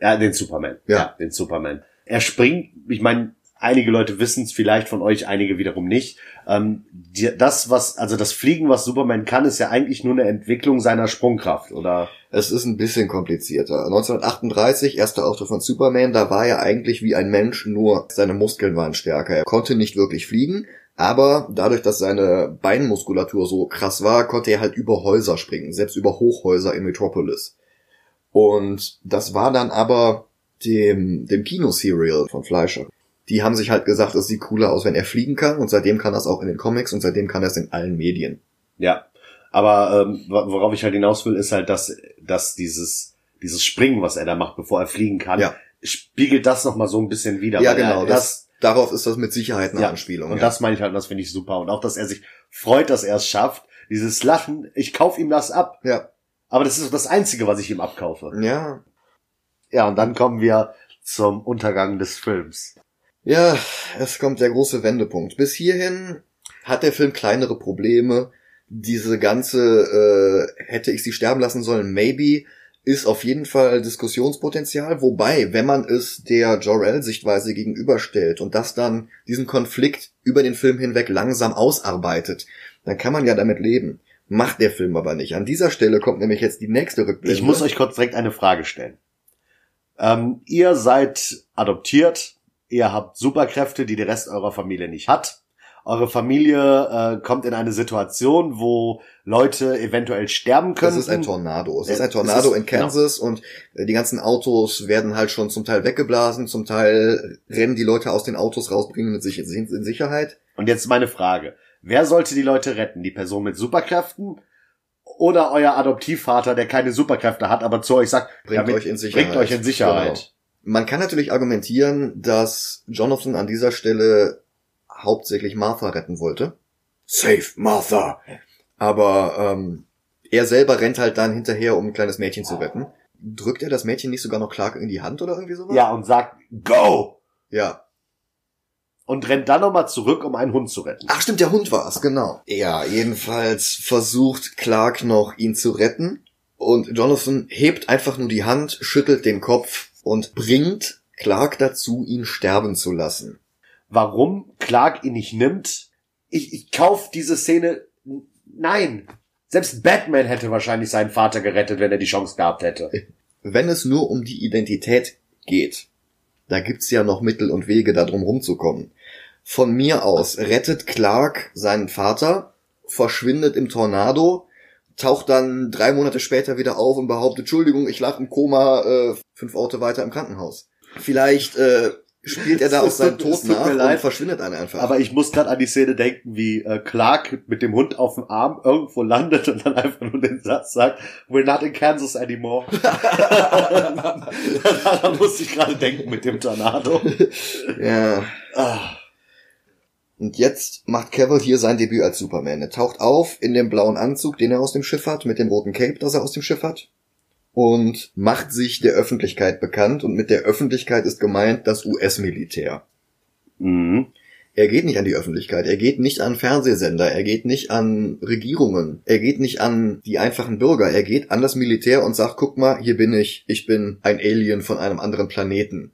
Ja, den Superman. Ja. den Superman. Er springt, ich meine, einige Leute wissen es vielleicht von euch, einige wiederum nicht. Ähm, die, das, was, also das Fliegen, was Superman kann, ist ja eigentlich nur eine Entwicklung seiner Sprungkraft, oder? Es ist ein bisschen komplizierter. 1938, erster Auftritt von Superman, da war er eigentlich wie ein Mensch, nur seine Muskeln waren stärker. Er konnte nicht wirklich fliegen, aber dadurch, dass seine Beinmuskulatur so krass war, konnte er halt über Häuser springen, selbst über Hochhäuser in Metropolis. Und das war dann aber dem, dem Kinoserial von Fleischer. Die haben sich halt gesagt, es sieht cooler aus, wenn er fliegen kann und seitdem kann er es auch in den Comics und seitdem kann er es in allen Medien. Ja. Aber ähm, wo- worauf ich halt hinaus will, ist halt, dass, dass dieses, dieses Springen, was er da macht, bevor er fliegen kann, Ja. spiegelt das nochmal so ein bisschen wieder. Ja, er- genau. er Das, darauf ist das mit Sicherheit eine Ja, Anspielung. Und ja. das meine ich halt, und das finde ich super. Und auch, dass er sich freut, dass er es schafft. Dieses Lachen, ich kauf ihm das ab. ja. Aber das ist das Einzige, was ich ihm abkaufe. Ja. Ja, und dann kommen wir zum Untergang des Films. Ja, es kommt der große Wendepunkt. Bis hierhin hat der Film kleinere Probleme. Diese ganze, äh, hätte ich sie sterben lassen sollen, maybe, ist auf jeden Fall Diskussionspotenzial. Wobei, wenn man es der Jor-El-Sichtweise gegenüberstellt und das dann diesen Konflikt über den Film hinweg langsam ausarbeitet, dann kann man ja damit leben. Macht der Film aber nicht. An dieser Stelle kommt nämlich jetzt die nächste Rückblende. Ich muss euch kurz direkt eine Frage stellen. Ähm, ihr seid adoptiert, ihr habt Superkräfte, die der Rest eurer Familie nicht hat. Eure Familie äh, kommt in eine Situation, wo Leute eventuell sterben können. Das ist ein Tornado. Es Äh, ist ein es Tornado ist- in Kansas und äh, die ganzen Autos werden halt schon zum Teil weggeblasen, zum Teil rennen die Leute aus den Autos raus, bringen sich in Sicherheit. Und jetzt meine Frage. Wer sollte die Leute retten? Die Person mit Superkräften oder euer Adoptivvater, der keine Superkräfte hat, aber zu euch sagt, Bringt ja, euch in Sicherheit. Bringt euch in Sicherheit. Genau. Man kann natürlich argumentieren, dass Jonathan an dieser Stelle hauptsächlich Martha retten wollte. Save Martha! Aber ähm, er selber rennt halt dann hinterher, um ein kleines Mädchen zu retten. Drückt er das Mädchen nicht sogar noch Clark in die Hand oder irgendwie sowas? Ja, und sagt, go! Ja, Und rennt dann nochmal zurück, um einen Hund zu retten. Ach stimmt, der Hund war's, genau. Ja, jedenfalls versucht Clark noch, ihn zu retten. Und Jonathan hebt einfach nur die Hand, schüttelt den Kopf und bringt Clark dazu, ihn sterben zu lassen. Warum Clark ihn nicht nimmt? Ich, ich kauf diese Szene. Nein. Selbst Batman hätte wahrscheinlich seinen Vater gerettet, wenn er die Chance gehabt hätte. Wenn es nur um die Identität geht, da gibt's ja noch Mittel und Wege, da drum rumzukommen. Von mir aus rettet Clark seinen Vater, verschwindet im Tornado, taucht dann drei Monate später wieder auf und behauptet, Entschuldigung, ich lag im Koma äh, fünf Orte weiter im Krankenhaus. Vielleicht äh, spielt er da auch seinen Tod nach und leid. verschwindet dann einfach. Aber ich muss gerade an die Szene denken, wie äh, Clark mit dem Hund auf dem Arm irgendwo landet und dann einfach nur den Satz sagt, we're not in Kansas anymore. Daran musste ich gerade denken mit dem Tornado. ja. Ah, Und jetzt macht Cavill hier sein Debüt als Superman. Er taucht auf in dem blauen Anzug, den er aus dem Schiff hat, mit dem roten Cape, das er aus dem Schiff hat. Und macht sich der Öffentlichkeit bekannt. Und mit der Öffentlichkeit ist gemeint das US-Militär. mhm. Er geht nicht an die Öffentlichkeit, er geht nicht an Fernsehsender, er geht nicht an Regierungen, er geht nicht an die einfachen Bürger, er geht an das Militär und sagt, guck mal, hier bin ich, ich bin ein Alien von einem anderen Planeten.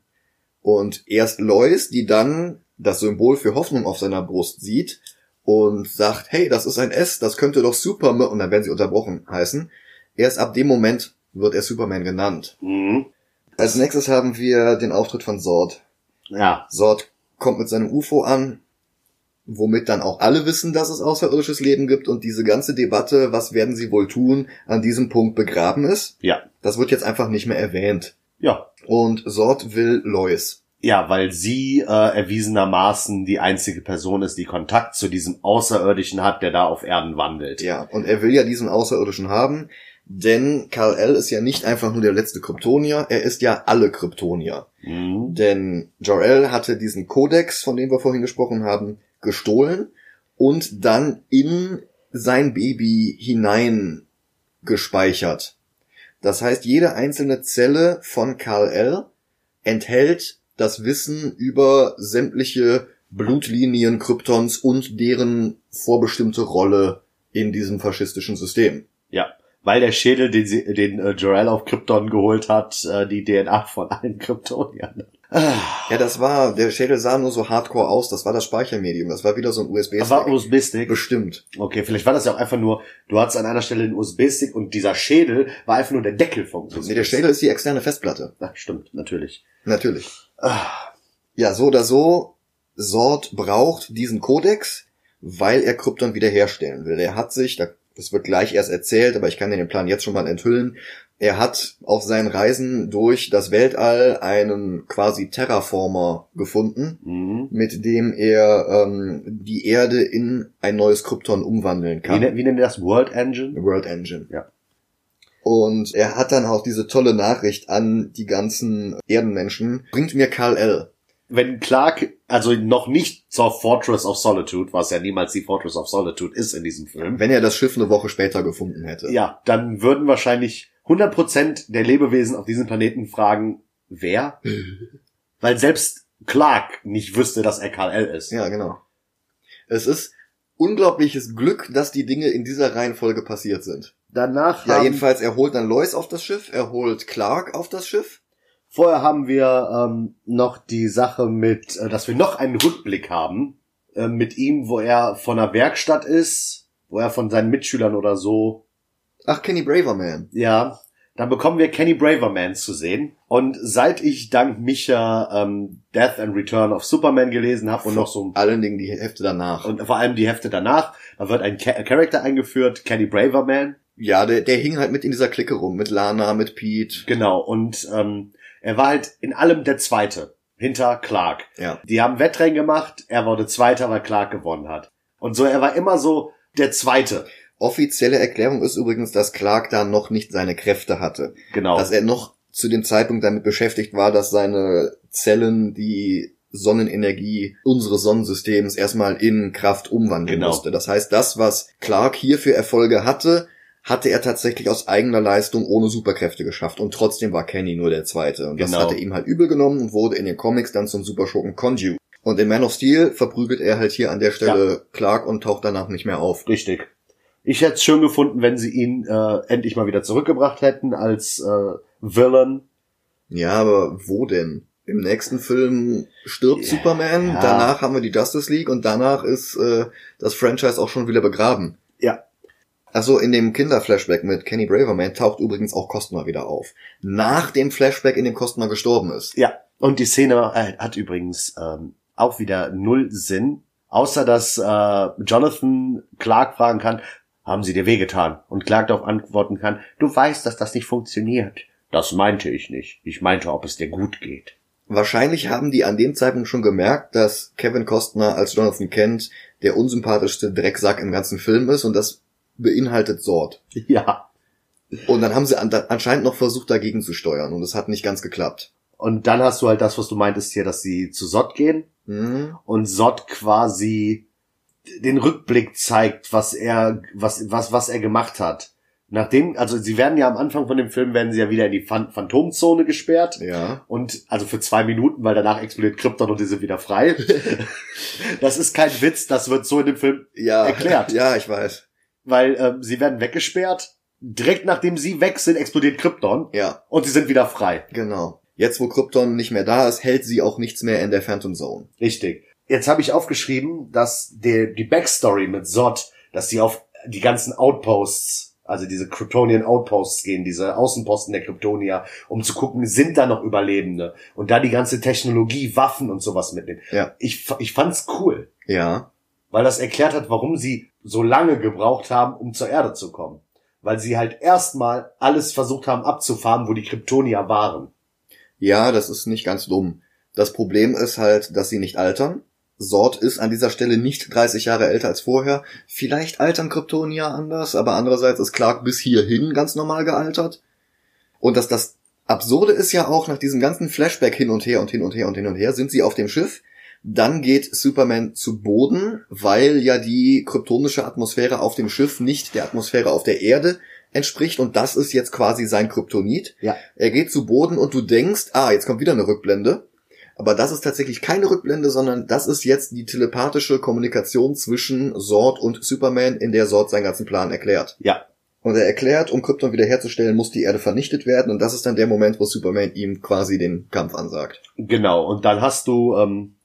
Und erst Lois, die dann das Symbol für Hoffnung auf seiner Brust sieht und sagt, hey, das ist ein S, das könnte doch Superman, und dann werden sie unterbrochen heißen. Erst ab dem Moment wird er Superman genannt. Mhm. Als nächstes haben wir den Auftritt von Zord. Ja. Sord kommt mit seinem UFO an, womit dann auch alle wissen, dass es außerirdisches Leben gibt und diese ganze Debatte, was werden sie wohl tun, an diesem Punkt begraben ist. Ja. Das wird jetzt einfach nicht mehr erwähnt. Ja. Und Sord will Lois. Ja, weil sie äh, erwiesenermaßen die einzige Person ist, die Kontakt zu diesem Außerirdischen hat, der da auf Erden wandelt. Ja, und er will ja diesen Außerirdischen haben, denn Kal-El ist ja nicht einfach nur der letzte Kryptonier, er ist ja alle Kryptonier. Mhm. Denn Jor-El hatte diesen Kodex, von dem wir vorhin gesprochen haben, gestohlen und dann in sein Baby hinein gespeichert. Das heißt, jede einzelne Zelle von Kal-El enthält das Wissen über sämtliche Blutlinien Kryptons und deren vorbestimmte Rolle in diesem faschistischen System. Ja. Weil der Schädel, den, sie, den äh, Jorel auf Krypton geholt hat, äh, die DNA von allen Kryptoniern. Ah. Ja, das war, der Schädel sah nur so hardcore aus, das war das Speichermedium, das war wieder so ein USB-Stick. war USB-Stick. Bestimmt. Okay, vielleicht war das ja auch einfach nur, du hattest an einer Stelle einen USB-Stick und dieser Schädel war einfach nur der Deckel vom USB-Stick. Nee, der Schädel ist die externe Festplatte. Ach, stimmt, natürlich. Natürlich. Ja, so oder so, Sord braucht diesen Kodex, weil er Krypton wiederherstellen will. Er hat sich, das wird gleich erst erzählt, aber ich kann den Plan jetzt schon mal enthüllen, er hat auf seinen Reisen durch das Weltall einen quasi Terraformer gefunden, Mhm. mit dem er ähm, die Erde in ein neues Krypton umwandeln Wie, kann. ne- wie nennt ihr das? World Engine? World Engine. Ja. Und er hat dann auch diese tolle Nachricht an die ganzen Erdenmenschen. Bringt mir Karl L. Wenn Clark also noch nicht zur Fortress of Solitude, was ja niemals die Fortress of Solitude ist in diesem Film, Wenn er das Schiff eine Woche später gefunden hätte. ja, dann würden wahrscheinlich 100% der Lebewesen auf diesem Planeten fragen, wer? Weil selbst Clark nicht wüsste, dass er Kal-El ist. Ja, genau. Es ist unglaubliches Glück, dass die Dinge in dieser Reihenfolge passiert sind. Danach Ja, haben, jedenfalls, er holt dann Lois auf das Schiff, er holt Clark auf das Schiff. vorher haben wir ähm, noch die Sache mit, äh, dass wir noch einen Rückblick haben äh, mit ihm, wo er von einer Werkstatt ist, wo er von seinen Mitschülern oder so Ach, Kenny Braverman. Ja, dann bekommen wir Kenny Braverman zu sehen. Und seit ich dank Micha ähm, Death and Return of Superman gelesen habe und noch so Vor allen Dingen die Hefte danach. und vor allem die Hefte danach, da wird ein Cha Charakter eingeführt, Kenny Braverman. Ja, der, der hing halt mit in dieser Clique rum, mit Lana, mit Pete. Genau, und ähm, er war halt in allem der Zweite, hinter Clark. Ja. Die haben Wettrennen gemacht, er wurde Zweiter, weil Clark gewonnen hat. Und so, er war immer so der Zweite. Offizielle Erklärung ist übrigens, dass Clark da noch nicht seine Kräfte hatte. Genau. Dass er noch zu dem Zeitpunkt damit beschäftigt war, dass seine Zellen die Sonnenenergie unseres Sonnensystems erstmal in Kraft umwandeln Genau. musste. Das heißt, das, was Clark hier für Erfolge hatte, hatte er tatsächlich aus eigener Leistung ohne Superkräfte geschafft. Und trotzdem war Kenny nur der Zweite. Und das Genau. hat er ihm halt übel genommen und wurde in den Comics dann zum Superschurken Conju. Und in Man of Steel verprügelt er halt hier an der Stelle Clark und taucht danach nicht mehr auf. Richtig. Ich hätte es schön gefunden, wenn sie ihn äh, endlich mal wieder zurückgebracht hätten als äh, Villain. Ja, aber wo denn? Im nächsten Film stirbt Ja, Superman, ja. danach haben wir die Justice League und danach ist äh, das Franchise auch schon wieder begraben. Ja. Also in dem Kinderflashback mit Kenny Braverman taucht übrigens auch Costner wieder auf. Nach dem Flashback, in dem Costner gestorben ist. Ja. Und die Szene äh, hat übrigens ähm, auch wieder null Sinn, außer dass äh, Jonathan Clark fragen kann, haben sie dir wehgetan? Und Clark darauf antworten kann, du weißt, dass das nicht funktioniert. Das meinte ich nicht. Ich meinte, ob es dir gut geht. Wahrscheinlich haben die an dem Zeitpunkt schon gemerkt, dass Kevin Costner als Jonathan Kent der unsympathischste Drecksack im ganzen Film ist und das beinhaltet Sort. Ja. Und dann haben sie an, anscheinend noch versucht, dagegen zu steuern und es hat nicht ganz geklappt. Und dann hast du halt das, was du meintest hier, dass sie zu Sot gehen Mhm. und Sot quasi den Rückblick zeigt, was er, was, was, was er gemacht hat. Nachdem, also sie werden ja am Anfang von dem Film, werden sie ja wieder in die Phan Phantomzone gesperrt. Ja. Und also für zwei Minuten, weil danach explodiert Krypton und die sind wieder frei. das ist kein Witz, das wird so in dem Film Ja. Erklärt. Ja, ich weiß. Weil ähm, sie werden weggesperrt. Direkt nachdem sie weg sind, explodiert Krypton Ja, und sie sind wieder frei. genau. Jetzt, wo Krypton nicht mehr da ist, hält sie auch nichts mehr in der Phantom Zone. Richtig. Jetzt habe ich aufgeschrieben, dass der, die Backstory mit Zod, dass sie auf die ganzen Outposts, also diese Kryptonian Outposts gehen, diese Außenposten der Kryptonier, um zu gucken, sind da noch Überlebende und da die ganze Technologie, Waffen und sowas mitnehmen. Ja. Ich, ich fand's cool, Ja. Weil das erklärt hat, warum sie so lange gebraucht haben, um zur Erde zu kommen. Weil sie halt erstmal alles versucht haben abzufahren, wo die Kryptonier waren. Ja, das ist nicht ganz dumm. Das Problem ist halt, dass sie nicht altern. Sort ist an dieser Stelle nicht 30 Jahre älter als vorher. Vielleicht altern Kryptonier anders, aber andererseits ist Clark bis hierhin ganz normal gealtert. Und dass das Absurde ist ja auch, nach diesem ganzen Flashback hin und her und hin und her und hin und her, sind sie auf dem Schiff. Dann geht Superman zu Boden, weil ja die kryptonische Atmosphäre auf dem Schiff nicht der Atmosphäre auf der Erde entspricht und das ist jetzt quasi sein Kryptonit. Ja. Er geht zu Boden und du denkst, ah, jetzt kommt wieder eine Rückblende. Aber das ist tatsächlich keine Rückblende, sondern das ist jetzt die telepathische Kommunikation zwischen Zord und Superman, in der Zord seinen ganzen Plan erklärt. Ja, Und er erklärt, um Krypton wiederherzustellen, muss die Erde vernichtet werden und das ist dann der Moment, wo Superman ihm quasi den Kampf ansagt. Genau, und dann hast du ähm,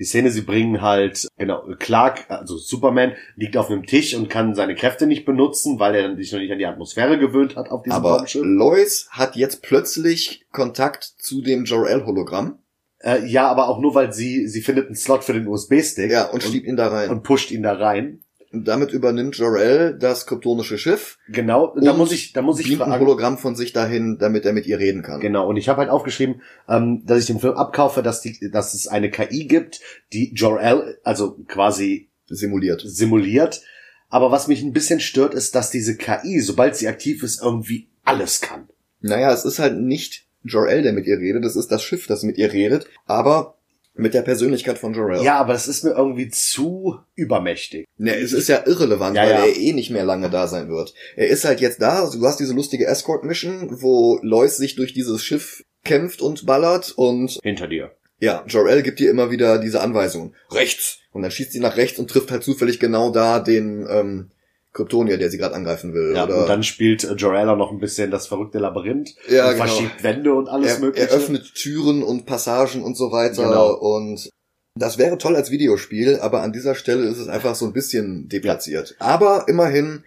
die Szene, sie bringen halt, genau, Clark, also Superman, liegt auf einem Tisch und kann seine Kräfte nicht benutzen, weil er sich noch nicht an die Atmosphäre gewöhnt hat auf diesem Aber Raumschiff. Lois hat jetzt plötzlich Kontakt zu dem Jor-El-Hologramm. Äh, ja, aber auch nur, weil sie, sie findet einen Slot für den USB-Stick Ja, und schiebt ihn da rein. und pusht ihn da rein. Damit übernimmt Jor-El das kryptonische Schiff, Genau, da muss ich, da muss ich beamt ein fragen. Hologramm von sich dahin, damit er mit ihr reden kann. Genau, und ich habe halt aufgeschrieben, ähm, dass ich den Film abkaufe, dass, die, dass es eine KI gibt, die Jor-El, also quasi Simuliert. simuliert. Aber was mich ein bisschen stört, ist, dass diese KI, sobald sie aktiv ist, irgendwie alles kann. Naja, es ist halt nicht Jor-El, der mit ihr redet, es ist das Schiff, das mit ihr redet, aber mit der Persönlichkeit von Jor-El. Ja, aber das ist mir irgendwie zu übermächtig. Ne, es ist ja irrelevant, Ja, weil ja. er eh nicht mehr lange da sein wird. Er ist halt jetzt da, also du hast diese lustige Escort-Mission, wo Lois sich durch dieses Schiff kämpft und ballert und Hinter dir. ja, Jor-El gibt ihr immer wieder diese Anweisung. Rechts! Und dann schießt sie nach rechts und trifft halt zufällig genau da den ähm, Kryptonier, der sie gerade angreifen will. Ja, oder und dann spielt äh, Jor-El auch noch ein bisschen das verrückte Labyrinth. Ja, und genau. verschiebt Wände und alles er, mögliche. er öffnet Türen und Passagen und so weiter Genau. und das wäre toll als Videospiel, aber an dieser Stelle ist es einfach so ein bisschen deplatziert. Aber immerhin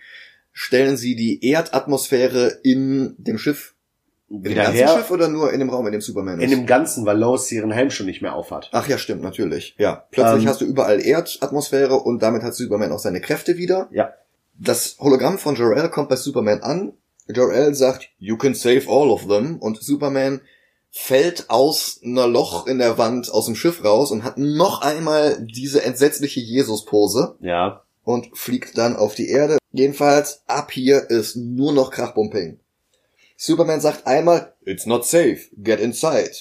stellen sie die Erdatmosphäre in dem Schiff, in dem wieder ganzen her. Schiff oder nur in dem Raum, in dem Superman ist? In dem Ganzen, weil Lois ihren Helm schon nicht mehr aufhat. Ach ja, stimmt, natürlich. Ja, plötzlich Ähm, hast du überall Erdatmosphäre und damit hat Superman auch seine Kräfte wieder. Ja. Das Hologramm von Jor-El kommt bei Superman an. Jor-El sagt, you can save all of them und Superman fällt aus einer Loch in der Wand aus dem Schiff raus und hat noch einmal diese entsetzliche Jesus-Pose Ja. und fliegt dann auf die Erde. Jedenfalls, ab hier ist nur noch Krachbumping. Superman sagt einmal, it's not safe, get inside.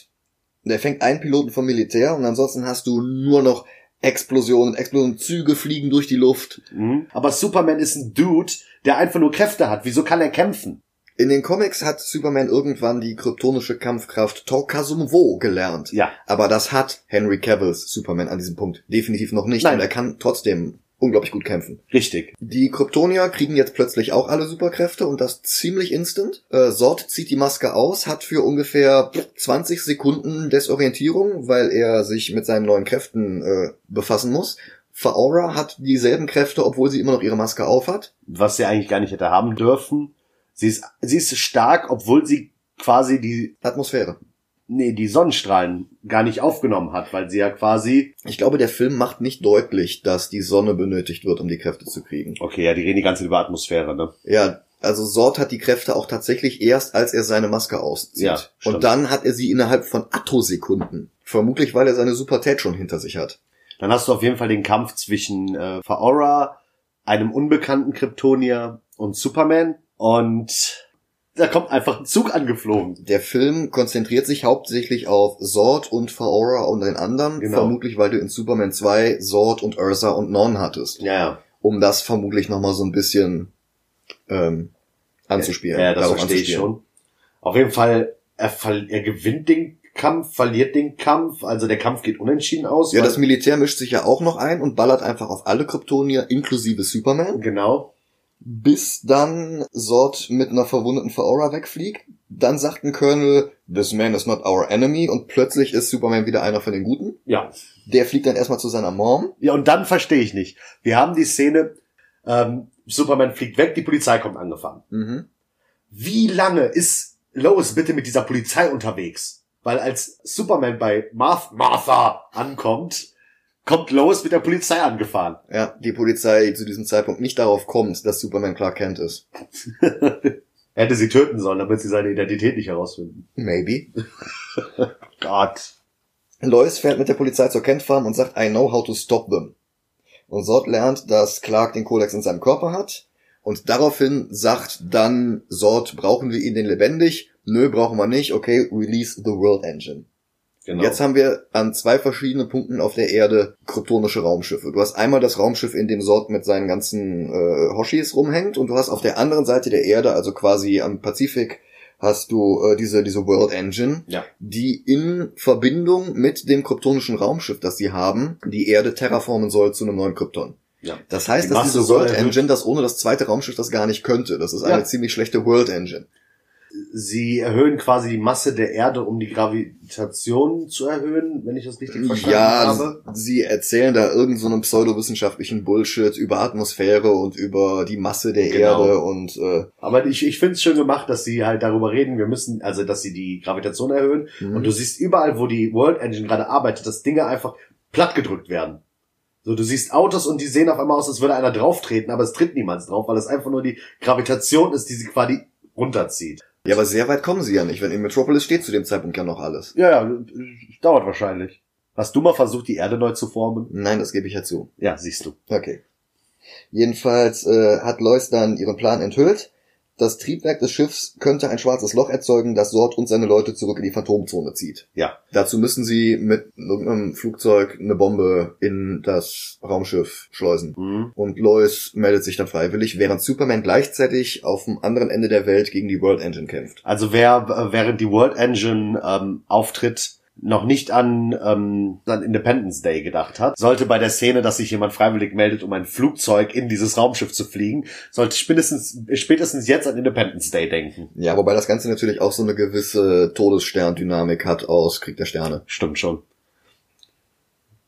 Der fängt einen Piloten vom Militär und ansonsten hast du nur noch Explosionen, Explosionen, Züge fliegen durch die Luft. Mhm. Aber Superman ist ein Dude, der einfach nur Kräfte hat. Wieso kann er kämpfen? In den Comics hat Superman irgendwann die kryptonische Kampfkraft Tokazumwo gelernt. Ja. Aber das hat Henry Cavills Superman an diesem Punkt definitiv noch nicht. Nein. Und er kann trotzdem unglaublich gut kämpfen. Richtig. Die Kryptonier kriegen jetzt plötzlich auch alle Superkräfte und das ziemlich instant. Äh, Sort zieht die Maske aus, hat für ungefähr 20 Sekunden Desorientierung, weil er sich mit seinen neuen Kräften äh, befassen muss. Faora hat dieselben Kräfte, obwohl sie immer noch ihre Maske aufhat. Was sie eigentlich gar nicht hätte haben dürfen. Sie ist, sie ist stark, obwohl sie quasi die, Atmosphäre. Nee, die Sonnenstrahlen gar nicht aufgenommen hat, weil sie ja quasi. Ich glaube, der Film macht nicht deutlich, dass die Sonne benötigt wird, um die Kräfte zu kriegen. Okay, ja, die reden die ganze Zeit über Atmosphäre, ne? Ja, also Sort hat die Kräfte auch tatsächlich erst, als er seine Maske auszieht. Ja, stimmt. Und dann hat er sie innerhalb von Attosekunden. Vermutlich, weil er seine Supertät schon hinter sich hat. Dann hast du auf jeden Fall den Kampf zwischen äh, Faora, einem unbekannten Kryptonier und Superman. Und da kommt einfach ein Zug angeflogen. Der Film konzentriert sich hauptsächlich auf Zord und Faora und den anderen, Genau. vermutlich weil du in Superman 2 Zord und Ursa und Non hattest, Ja, ja. um das vermutlich nochmal so ein bisschen ähm, anzuspielen. Ja, das darauf verstehe ich schon. Auf jeden Fall, er, er gewinnt den Kampf, verliert den Kampf, also der Kampf geht unentschieden aus. Ja, das Militär mischt sich ja auch noch ein und ballert einfach auf alle Kryptonier inklusive Superman, genau. Bis dann Zord mit einer verwundeten Faora wegfliegt. Dann sagt ein Colonel, this man is not our enemy und plötzlich ist Superman wieder einer von den Guten. Ja. Der fliegt dann erstmal zu seiner Mom. Ja, und dann verstehe ich nicht. Wir haben die Szene, ähm, Superman fliegt weg, die Polizei kommt angefahren. Mhm. Wie lange ist Lois bitte mit dieser Polizei unterwegs? Weil als Superman bei Marth Martha ankommt, kommt Lois mit der Polizei angefahren. Ja, die Polizei zu diesem Zeitpunkt nicht darauf kommt, dass Superman Clark Kent ist. Er hätte sie töten sollen, damit sie seine Identität nicht herausfinden. Maybe. Gott. Lois fährt mit der Polizei zur Kent Farm und sagt, I know how to stop them. Und Zod lernt, dass Clark den Kodex in seinem Körper hat. Und daraufhin sagt dann Zod, brauchen wir ihn denn lebendig? Nö, brauchen wir nicht. Okay, release the World Engine. Genau. Jetzt haben wir an zwei verschiedenen Punkten auf der Erde kryptonische Raumschiffe. Du hast einmal das Raumschiff, in dem Zod mit seinen ganzen äh, Hoshis rumhängt und du hast auf der anderen Seite der Erde, also quasi am Pazifik, hast du äh, diese, diese World Engine, Ja. die in Verbindung mit dem kryptonischen Raumschiff, das sie haben, die Erde terraformen soll zu einem neuen Krypton. ja. Das heißt, Die dass Masse diese World Engine das ohne das zweite Raumschiff das gar nicht könnte. Das ist Ja. eine ziemlich schlechte World Engine. Sie erhöhen quasi die Masse der Erde, um die Gravitation zu erhöhen, wenn ich das richtig verstanden Ja, habe. sie erzählen da irgendeinen so einen pseudowissenschaftlichen Bullshit über Atmosphäre und über die Masse der Genau. Erde und äh, Aber ich, ich finde es schön gemacht, dass sie halt darüber reden, wir müssen, also dass sie die Gravitation erhöhen. Mhm. Und du siehst überall, wo die World Engine gerade arbeitet, dass Dinge einfach platt gedrückt werden. So, du siehst Autos und die sehen auf einmal aus, als würde einer drauf treten, aber es tritt niemand drauf, weil es einfach nur die Gravitation ist, die sie quasi runterzieht. Ja, aber sehr weit kommen sie ja nicht, wenn in Metropolis steht zu dem Zeitpunkt ja noch alles. Ja, ja, dauert wahrscheinlich. Hast du mal versucht, die Erde neu zu formen? Nein, das gebe ich ja zu. Ja, siehst du. Okay. Jedenfalls äh, hat Lois dann ihren Plan enthüllt. Das Triebwerk des Schiffs könnte ein schwarzes Loch erzeugen, das Sord und seine Leute zurück in die Phantomzone zieht. Ja. Dazu müssen sie mit irgendeinem Flugzeug eine Bombe in das Raumschiff schleusen. Mhm. Und Lois meldet sich dann freiwillig, während Superman gleichzeitig auf dem anderen Ende der Welt gegen die World Engine kämpft. Also wer, äh, während die World Engine ähm, auftritt, noch nicht an, ähm, an Independence Day gedacht hat, sollte bei der Szene, dass sich jemand freiwillig meldet, um ein Flugzeug in dieses Raumschiff zu fliegen, sollte spätestens, spätestens jetzt an Independence Day denken. Ja, wobei das Ganze natürlich auch so eine gewisse Todessterndynamik hat aus Krieg der Sterne. Stimmt schon.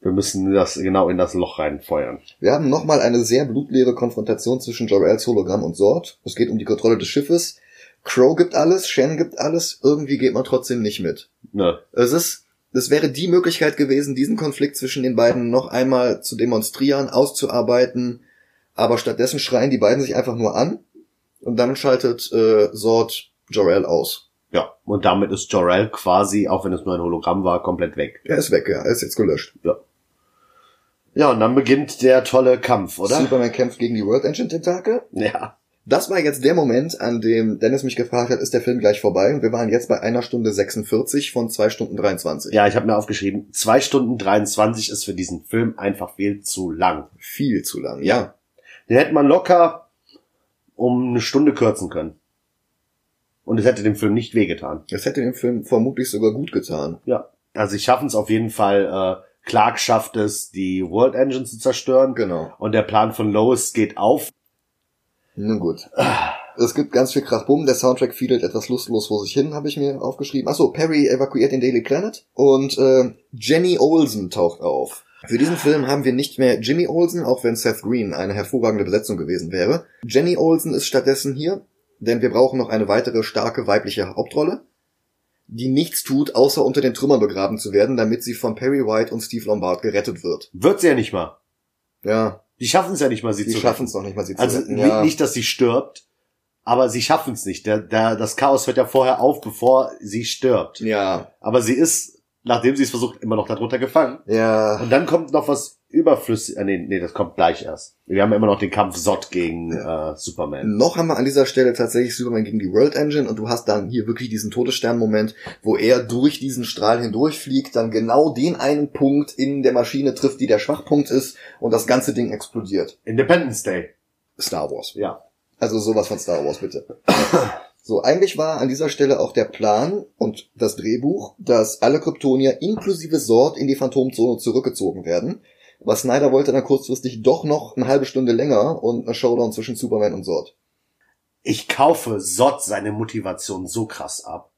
Wir müssen das genau in das Loch reinfeuern. Wir haben nochmal eine sehr blutleere Konfrontation zwischen Jor-Els Hologramm und Sord. Es geht um die Kontrolle des Schiffes. Crow gibt alles, Shen gibt alles, irgendwie geht man trotzdem nicht mit. Ne. Es ist, es wäre die Möglichkeit gewesen, diesen Konflikt zwischen den beiden noch einmal zu demonstrieren, auszuarbeiten, aber stattdessen schreien die beiden sich einfach nur an und dann schaltet äh, Sord Jor-El aus. Ja. Und damit ist Jor-El quasi, auch wenn es nur ein Hologramm war, komplett weg. Er ist weg, ja, er ist jetzt gelöscht. Ja, und dann beginnt der tolle Kampf, oder? Superman kämpft gegen die World Engine Tentakel. Ja. Das war jetzt der Moment, an dem Dennis mich gefragt hat, ist der Film gleich vorbei? Und wir waren jetzt bei einer Stunde 46 von zwei Stunden 23. Ja, ich habe mir aufgeschrieben, zwei Stunden 23 ist für diesen Film einfach viel zu lang. Viel zu lang. Ja. Den hätte man locker um eine Stunde kürzen können. Und es hätte dem Film nicht wehgetan. Das hätte dem Film vermutlich sogar gut getan. Ja. Also sie schaffen es auf jeden Fall. Äh, Clark schafft es, die World Engine zu zerstören. Genau. Und der Plan von Lois geht auf. Nun gut. Es gibt ganz viel Krachbumm. Der Soundtrack fiedelt etwas lustlos vor sich hin, habe ich mir aufgeschrieben. Achso, Perry evakuiert den Daily Planet und äh, Jenny Olsen taucht auf. Für diesen Film haben wir nicht mehr Jimmy Olsen, auch wenn Seth Green eine hervorragende Besetzung gewesen wäre. Jenny Olsen ist stattdessen hier, denn wir brauchen noch eine weitere starke weibliche Hauptrolle. die nichts tut, außer unter den Trümmern begraben zu werden, damit sie von Perry White und Steve Lombard gerettet wird. Wird sie ja nicht mal. Ja, Die schaffen es ja nicht mal, sie die zu schaffen es noch nicht mal, sie retten. Also zu retten. nicht, Ja. nicht, dass sie stirbt, aber sie schaffen es nicht. Der, der, das Chaos hört ja vorher auf, bevor sie stirbt. ja, Aber sie ist, nachdem sie es versucht, immer noch darunter gefangen. ja, Und dann kommt noch was überflüssig. Äh, nee, nee, das kommt gleich erst. Wir haben immer noch den Kampf Sot gegen äh, Superman. Noch haben wir an dieser Stelle tatsächlich Superman gegen die World Engine und du hast dann hier wirklich diesen Todesstern-Moment, wo er durch diesen Strahl hindurchfliegt, dann genau den einen Punkt in der Maschine trifft, die der Schwachpunkt ist und das ganze Ding explodiert. Independence Day. Star Wars. Ja. Also sowas von Star Wars, bitte. So, eigentlich war an dieser Stelle auch der Plan und das Drehbuch, dass alle Kryptonier inklusive Sord in die Phantomzone zurückgezogen werden. Aber Snyder wollte dann kurzfristig doch noch eine halbe Stunde länger und eine Showdown zwischen Superman und Sord. Ich kaufe Sot seine Motivation so krass ab.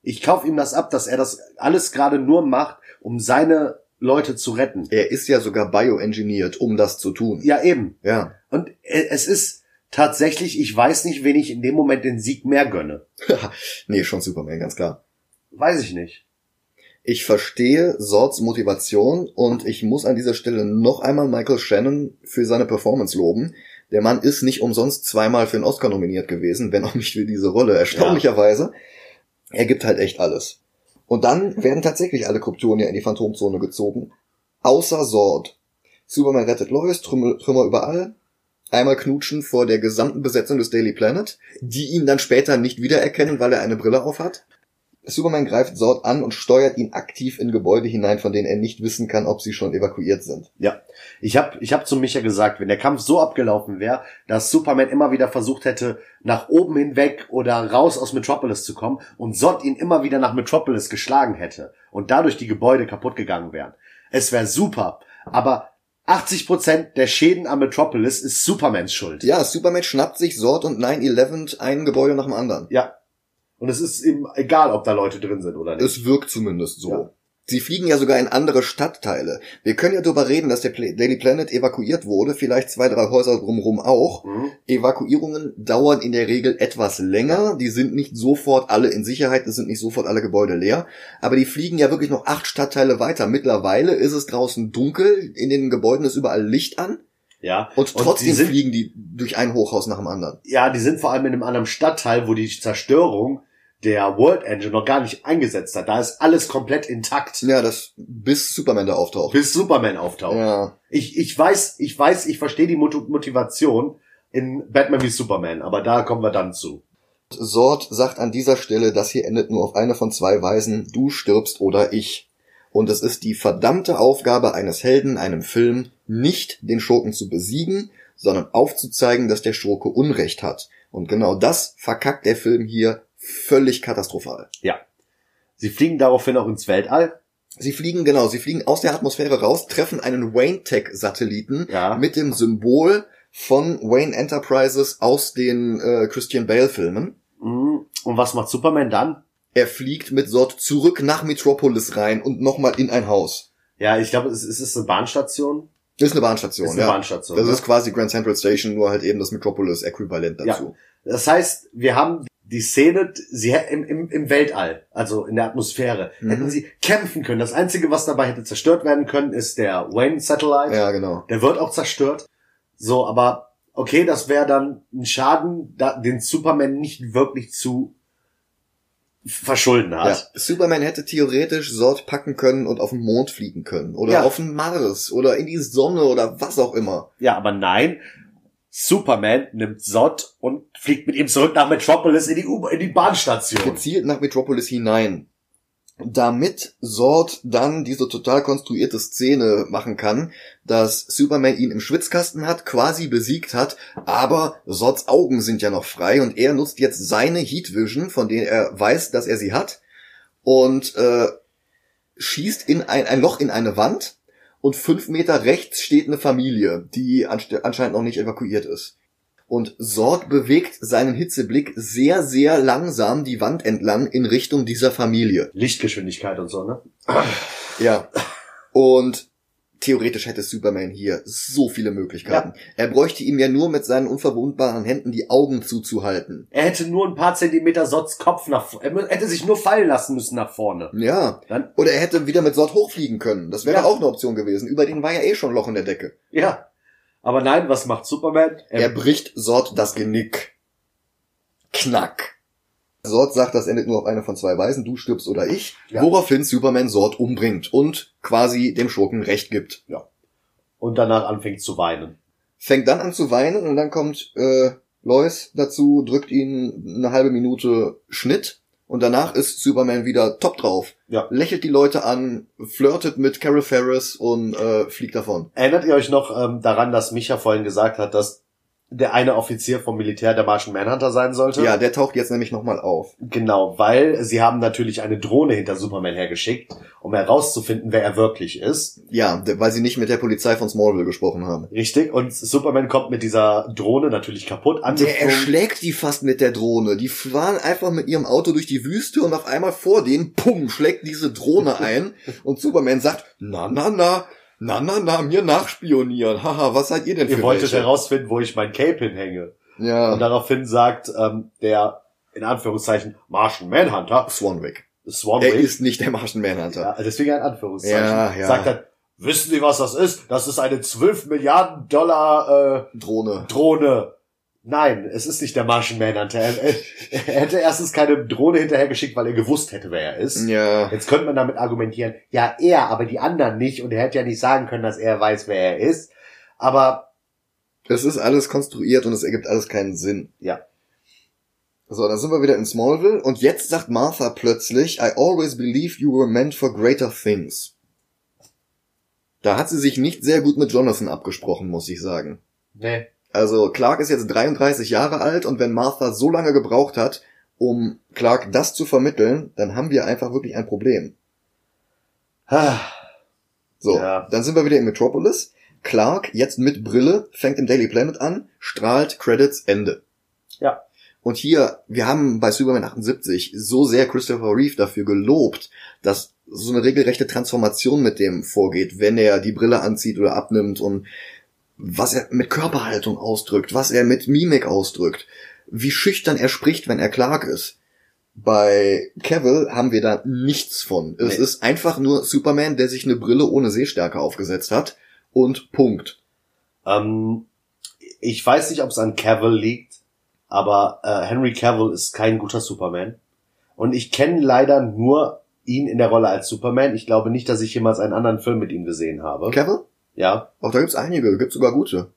Ich kaufe ihm das ab, dass er das alles gerade nur macht, um seine Leute zu retten. Er ist ja sogar bioengineert, um das zu tun. Ja, eben. Ja. Und äh, es ist tatsächlich, ich weiß nicht, wen ich in dem Moment den Sieg mehr gönne. nee, schon Superman, ganz klar. Weiß ich nicht. Ich verstehe Sords Motivation und ich muss an dieser Stelle noch einmal Michael Shannon für seine Performance loben. Der Mann ist nicht umsonst zweimal für einen Oscar nominiert gewesen, wenn auch nicht für diese Rolle. Erstaunlicherweise. Er gibt halt echt alles. Und dann werden tatsächlich alle Kryptonier in die Phantomzone gezogen. Außer Sord. Superman rettet Lois, Trümmer, Trümmer überall. Einmal knutschen vor der gesamten Besetzung des Daily Planet, die ihn dann später nicht wiedererkennen, weil er eine Brille aufhat. Superman greift Sord an und steuert ihn aktiv in Gebäude hinein, von denen er nicht wissen kann, ob sie schon evakuiert sind. Ja. Ich habe ich hab zu Micha gesagt, wenn der Kampf so abgelaufen wäre, dass Superman immer wieder versucht hätte, nach oben hinweg oder raus aus Metropolis zu kommen und Sot ihn immer wieder nach Metropolis geschlagen hätte und dadurch die Gebäude kaputt gegangen wären. Es wäre super, aber 80% der Schäden am Metropolis ist Supermans Schuld. Ja, Superman schnappt sich Sord und 9-11 ein Gebäude nach dem anderen. Ja. Und es ist ihm egal, ob da Leute drin sind oder nicht. Es wirkt zumindest so. Ja. Sie fliegen ja sogar in andere Stadtteile. Wir können ja darüber reden, dass der Daily Planet evakuiert wurde, vielleicht zwei, drei Häuser drumherum auch. Mhm. Evakuierungen dauern in der Regel etwas länger. Die sind nicht sofort alle in Sicherheit, es sind nicht sofort alle Gebäude leer. Aber die fliegen ja wirklich noch acht Stadtteile weiter. Mittlerweile ist es draußen dunkel, in den Gebäuden ist überall Licht an. Ja. Und Und trotzdem die sind- fliegen die durch ein Hochhaus nach dem anderen. Ja, die sind vor allem in einem anderen Stadtteil, wo die Zerstörung der World Engine noch gar nicht eingesetzt hat. Da ist alles komplett intakt, Ja, das bis Superman da auftaucht. bis Superman auftaucht. Ja. Ich, ich weiß, ich weiß, ich verstehe die Mot- Motivation in Batman wie Superman, aber da kommen wir dann zu. Sord sagt an dieser Stelle, das hier endet nur auf eine von zwei Weisen, du stirbst oder ich. Und es ist die verdammte Aufgabe eines Helden, einem Film, nicht den Schurken zu besiegen, sondern aufzuzeigen, dass der Schurke Unrecht hat. Und genau das verkackt der Film hier völlig katastrophal. Ja. Sie fliegen daraufhin auch ins Weltall. Sie fliegen, genau, sie fliegen aus der Atmosphäre raus, treffen einen Wayne-Tech-Satelliten Ja. mit dem Symbol von Wayne Enterprises aus den äh, Christian Bale-Filmen. Mhm. Und was macht Superman dann? Er fliegt mit Sord zurück nach Metropolis rein und nochmal in ein Haus. Ja, ich glaube, es ist eine Bahnstation. Ist eine Bahnstation, Ist eine ja. Bahnstation. Das ne? ist quasi Grand Central Station, nur halt eben das Metropolis-Äquivalent dazu. Das heißt, wir haben die Szene, sie im, im, im Weltall, also in der Atmosphäre, Mhm. hätten sie kämpfen können. Das Einzige, was dabei hätte zerstört werden können, ist der Wayne Satellite. Ja, genau. Der wird auch zerstört. So, aber okay, das wäre dann ein Schaden, da, den Superman nicht wirklich zu verschulden Ja. hat. Superman hätte theoretisch Sord packen können und auf den Mond fliegen können. Oder Ja. auf den Mars oder in die Sonne oder was auch immer. Ja, aber nein. Superman nimmt Sod und fliegt mit ihm zurück nach Metropolis in die, U in die Bahnstation. Gezielt nach Metropolis hinein. Damit Sord dann diese total konstruierte Szene machen kann, dass Superman ihn im Schwitzkasten hat, quasi besiegt hat, aber Sords Augen sind ja noch frei und er nutzt jetzt seine Heat Vision, von denen er weiß, dass er sie hat, und äh, schießt in ein, ein Loch in eine Wand und fünf Meter rechts steht eine Familie, die anscheinend noch nicht evakuiert ist. Und Sord bewegt seinen Hitzeblick sehr, sehr langsam die Wand entlang in Richtung dieser Familie. Lichtgeschwindigkeit und so, ne? Ja. Und theoretisch hätte Superman hier so viele Möglichkeiten. Er bräuchte ihm ja nur mit seinen unverwundbaren Händen die Augen zuzuhalten. Er hätte nur ein paar Zentimeter Sots Kopf nach er hätte sich nur fallen lassen müssen nach vorne. Ja. Dann, Oder er hätte wieder mit Sort hochfliegen können. Das wäre Ja. auch eine Option gewesen. Über den war ja eh schon Loch in der Decke. ja. Aber nein, was macht Superman? Er bricht Sort das Genick. Knack. Sort sagt, das endet nur auf eine von zwei Weisen, du stirbst oder ich, Ja. woraufhin Superman Sort umbringt und quasi dem Schurken Recht gibt. und danach anfängt zu weinen. Fängt dann an zu weinen und dann kommt äh, Lois dazu, drückt ihn eine halbe Minute Schnitt und danach ist Superman wieder top drauf. Ja. Lächelt die Leute an, flirtet mit Carol Ferris und äh, fliegt davon. Erinnert ihr euch noch ähm, daran, dass Micha vorhin gesagt hat, dass der eine Offizier vom Militär der Martian Manhunter sein sollte? Ja, der taucht jetzt nämlich nochmal auf. Genau, weil sie haben natürlich eine Drohne hinter Superman hergeschickt, um herauszufinden, wer er wirklich ist. Ja, weil sie nicht mit der Polizei von Smallville gesprochen haben. Richtig, und Superman kommt mit dieser Drohne natürlich kaputt Der angeflogen. erschlägt die fast mit der Drohne. Die fahren einfach mit ihrem Auto durch die Wüste und auf einmal vor denen, pum, schlägt diese Drohne ein und Superman sagt, na, na, na, na, na, na, mir nachspionieren. Haha, was seid ihr denn Ihr für wolltet welche? herausfinden, wo ich mein Cape hinhänge. Und Ja, daraufhin sagt ähm, der, in Anführungszeichen, Martian Manhunter, Swanwick. Swanwick, Er ist nicht der Martian Manhunter. ja, deswegen ein Anführungszeichen, Ja, ja. sagt dann, wissen Sie, was das ist? Das ist eine 12 Milliarden Dollar äh, Drohne. Drohne. Nein, es ist nicht der Martian Manhunter. Er, er, er hätte erstens keine Drohne hinterhergeschickt, weil er gewusst hätte, wer er ist. Ja, Jetzt könnte man damit argumentieren, ja, er, aber die anderen nicht. Und er hätte ja nicht sagen können, dass er weiß, wer er ist. Aber es ist alles konstruiert und es ergibt alles keinen Sinn. Ja. So, dann sind wir wieder in Smallville und jetzt sagt Martha plötzlich, I always believed you were meant for greater things. Da hat sie sich nicht sehr gut mit Jonathan abgesprochen, muss ich sagen. nee. Also Clark ist jetzt 33 Jahre alt und wenn Martha so lange gebraucht hat, um Clark das zu vermitteln, dann haben wir einfach wirklich ein Problem. So, Ja. dann sind wir wieder in Metropolis. Clark, jetzt mit Brille, fängt im Daily Planet an, strahlt, Credits, Ende. Ja. Und hier, wir haben bei Superman 78 so sehr Christopher Reeve dafür gelobt, dass so eine regelrechte Transformation mit dem vorgeht, wenn er die Brille anzieht oder abnimmt und was er mit Körperhaltung ausdrückt, was er mit Mimik ausdrückt, wie schüchtern er spricht, wenn er Clark ist. Bei Cavill haben wir da nichts von. Es Nee. ist einfach nur Superman, der sich eine Brille ohne Sehstärke aufgesetzt hat und Punkt. ähm, ich weiß nicht, ob es an Cavill liegt, aber äh, Henry Cavill ist kein guter Superman. Und ich kenne leider nur ihn in der Rolle als Superman. Ich glaube nicht, dass ich jemals einen anderen Film mit ihm gesehen habe. Cavill? Ja. Auch da gibt's einige, gibt's sogar gute.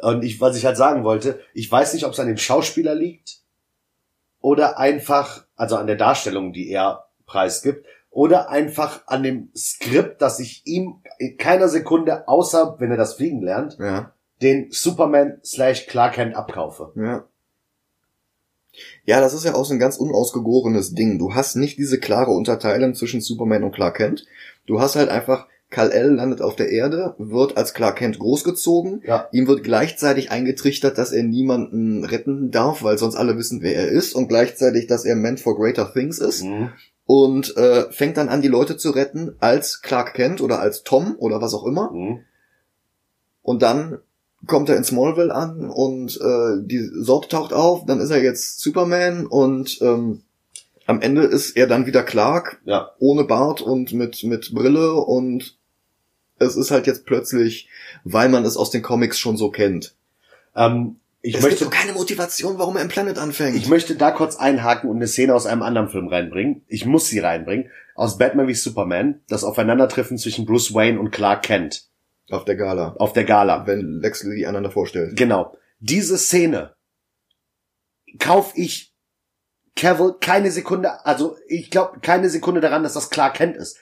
Und ich, was ich halt sagen wollte, ich weiß nicht, ob es an dem Schauspieler liegt oder einfach, also an der Darstellung, die er preisgibt, oder einfach an dem Skript, dass ich ihm in keiner Sekunde, außer wenn er das Fliegen lernt, Ja. den Superman slash Clark Kent abkaufe. Ja. Ja, das ist ja auch so ein ganz unausgegorenes Ding. Du hast nicht diese klare Unterteilung zwischen Superman und Clark Kent. Du hast halt einfach, Kal-El landet auf der Erde, wird als Clark Kent großgezogen. Ja. Ihm wird gleichzeitig eingetrichtert, dass er niemanden retten darf, weil sonst alle wissen, wer er ist. Und gleichzeitig, dass er meant for greater things ist. Mhm. Und äh, fängt dann an, die Leute zu retten als Clark Kent oder als Tom oder was auch immer. Mhm. Und dann kommt er in Smallville an und äh, die Sorte taucht auf, dann ist er jetzt Superman und ähm, am Ende ist er dann wieder Clark, Ja. ohne Bart und mit, mit Brille und es ist halt jetzt plötzlich, weil man es aus den Comics schon so kennt. Ähm, ich es möchte gibt doch keine Motivation, warum er im Planet anfängt. Ich möchte da kurz einhaken und eine Szene aus einem anderen Film reinbringen. Ich muss sie reinbringen. Aus Batman wie Superman. Das Aufeinandertreffen zwischen Bruce Wayne und Clark Kent. Auf der Gala. Auf der Gala. Wenn Lex die einander vorstellt. Genau. Diese Szene kauf ich Cavill keine Sekunde, also ich glaube keine Sekunde daran, dass das Clark Kent ist.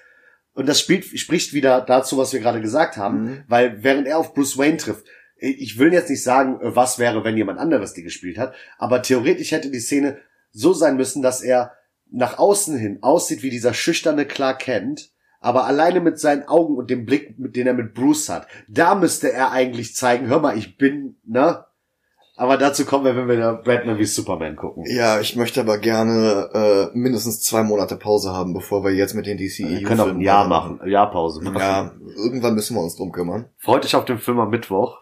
Und das spielt, spricht wieder dazu, was wir gerade gesagt haben, Mhm. weil während er auf Bruce Wayne trifft, ich will jetzt nicht sagen, was wäre, wenn jemand anderes die gespielt hat, aber theoretisch hätte die Szene so sein müssen, dass er nach außen hin aussieht wie dieser schüchterne Clark Kent, aber alleine mit seinen Augen und dem Blick, mit den er mit Bruce hat. Da müsste er eigentlich zeigen, hör mal, ich bin, ne? Aber dazu kommen wir, wenn wir Batman wie Superman gucken. Ja, ich möchte aber gerne äh, mindestens zwei Monate Pause haben, bevor wir jetzt mit den DCEU Wir können auch ein Jahr machen, ein Jahr Pause machen. Ja, irgendwann müssen wir uns drum kümmern. Freut euch auf den Film am Mittwoch.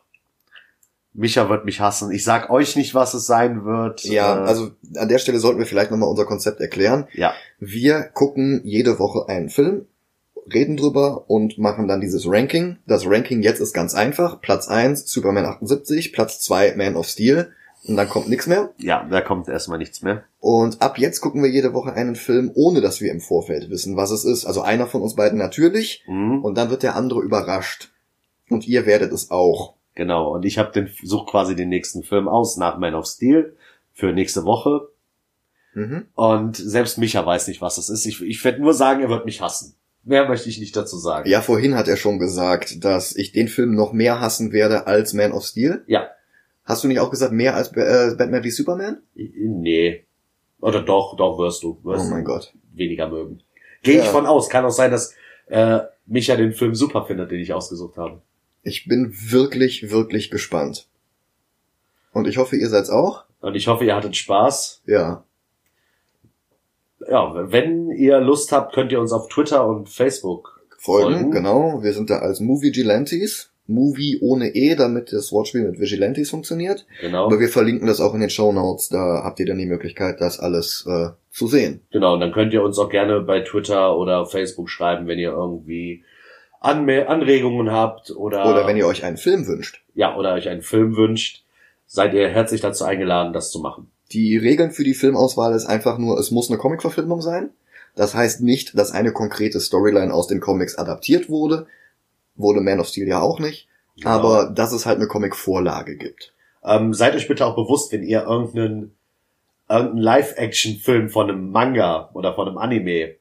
Micha wird mich hassen. Ich sag euch nicht, was es sein wird. Ja, Äh, also an der Stelle sollten wir vielleicht nochmal unser Konzept erklären. ja, Wir gucken jede Woche einen Film, reden drüber und machen dann dieses Ranking. Das Ranking jetzt ist ganz einfach. Platz 1 Superman 78, Platz 2 Man of Steel und dann kommt nichts mehr. ja, da kommt erstmal nichts mehr. Und ab jetzt gucken wir jede Woche einen Film, ohne dass wir im Vorfeld wissen, was es ist. Also einer von uns beiden natürlich Mhm. und dann wird der andere überrascht. Und ihr werdet es auch. Genau. Und ich habe den such quasi den nächsten Film aus nach Man of Steel für nächste Woche. Mhm. Und selbst Micha weiß nicht, was es ist. Ich, ich werde nur sagen, er wird mich hassen. Mehr möchte ich nicht dazu sagen. Ja, vorhin hat er schon gesagt, dass ich den Film noch mehr hassen werde als Man of Steel. Ja. Hast du nicht auch gesagt, mehr als äh, Batman wie Superman? Nee. Oder doch, doch wirst du. Wirst Oh mein du Gott. Weniger mögen. Gehe ich Ja. von aus. Kann auch sein, dass äh, Micha den Film super findet, den ich ausgesucht habe. Ich bin wirklich, wirklich gespannt. Und ich hoffe, ihr seid's auch. Und ich hoffe, ihr hattet Spaß. Ja. Ja, wenn ihr Lust habt, könnt ihr uns auf Twitter und Facebook Folgen, Folgen. genau. Wir sind da als Movie Gilantes. Movie ohne E, damit das Wortspiel mit Vigilantes funktioniert. Genau. Aber wir verlinken das auch in den Show Notes. Da habt ihr dann die Möglichkeit, das alles äh, zu sehen. Genau, und dann könnt ihr uns auch gerne bei Twitter oder Facebook schreiben, wenn ihr irgendwie Anme Anregungen habt oder, Oder wenn ihr euch einen Film wünscht. ja, oder euch einen Film wünscht, seid ihr herzlich dazu eingeladen, das zu machen. Die Regeln für die Filmauswahl ist einfach nur, es muss eine Comicverfilmung sein. Das heißt nicht, dass eine konkrete Storyline aus den Comics adaptiert wurde. Wurde Man of Steel ja auch nicht. Genau. Aber dass es halt eine Comic-Vorlage gibt. Ähm, seid euch bitte auch bewusst, wenn ihr irgendeinen, irgendeinen Live-Action-Film von einem Manga oder von einem Anime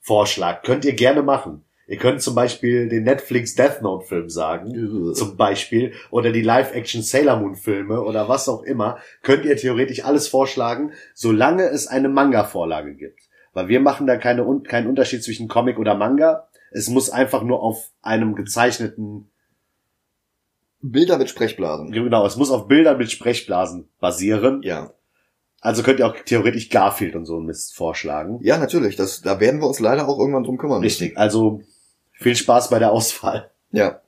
vorschlagt, könnt ihr gerne machen. Ihr könnt zum Beispiel den Netflix Death Note Film sagen, zum Beispiel, oder die Live-Action Sailor Moon Filme oder was auch immer, könnt ihr theoretisch alles vorschlagen, solange es eine Manga-Vorlage gibt. Weil wir machen da keine, keinen Unterschied zwischen Comic oder Manga. Es muss einfach nur auf einem gezeichneten Bilder mit Sprechblasen. Genau, es muss auf Bildern mit Sprechblasen basieren. Ja. Also könnt ihr auch theoretisch Garfield und so ein Mist vorschlagen. Ja, natürlich. Das, da werden wir uns leider auch irgendwann drum kümmern. müssen. Richtig. Also viel Spaß bei der Auswahl. Ja.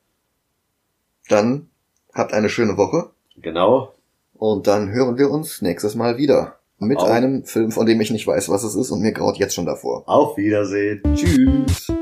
Dann habt eine schöne Woche. Genau. Und dann hören wir uns nächstes Mal wieder. Mit Auf. einem Film, von dem ich nicht weiß, was es ist und mir graut jetzt schon davor. Auf Wiedersehen. Tschüss.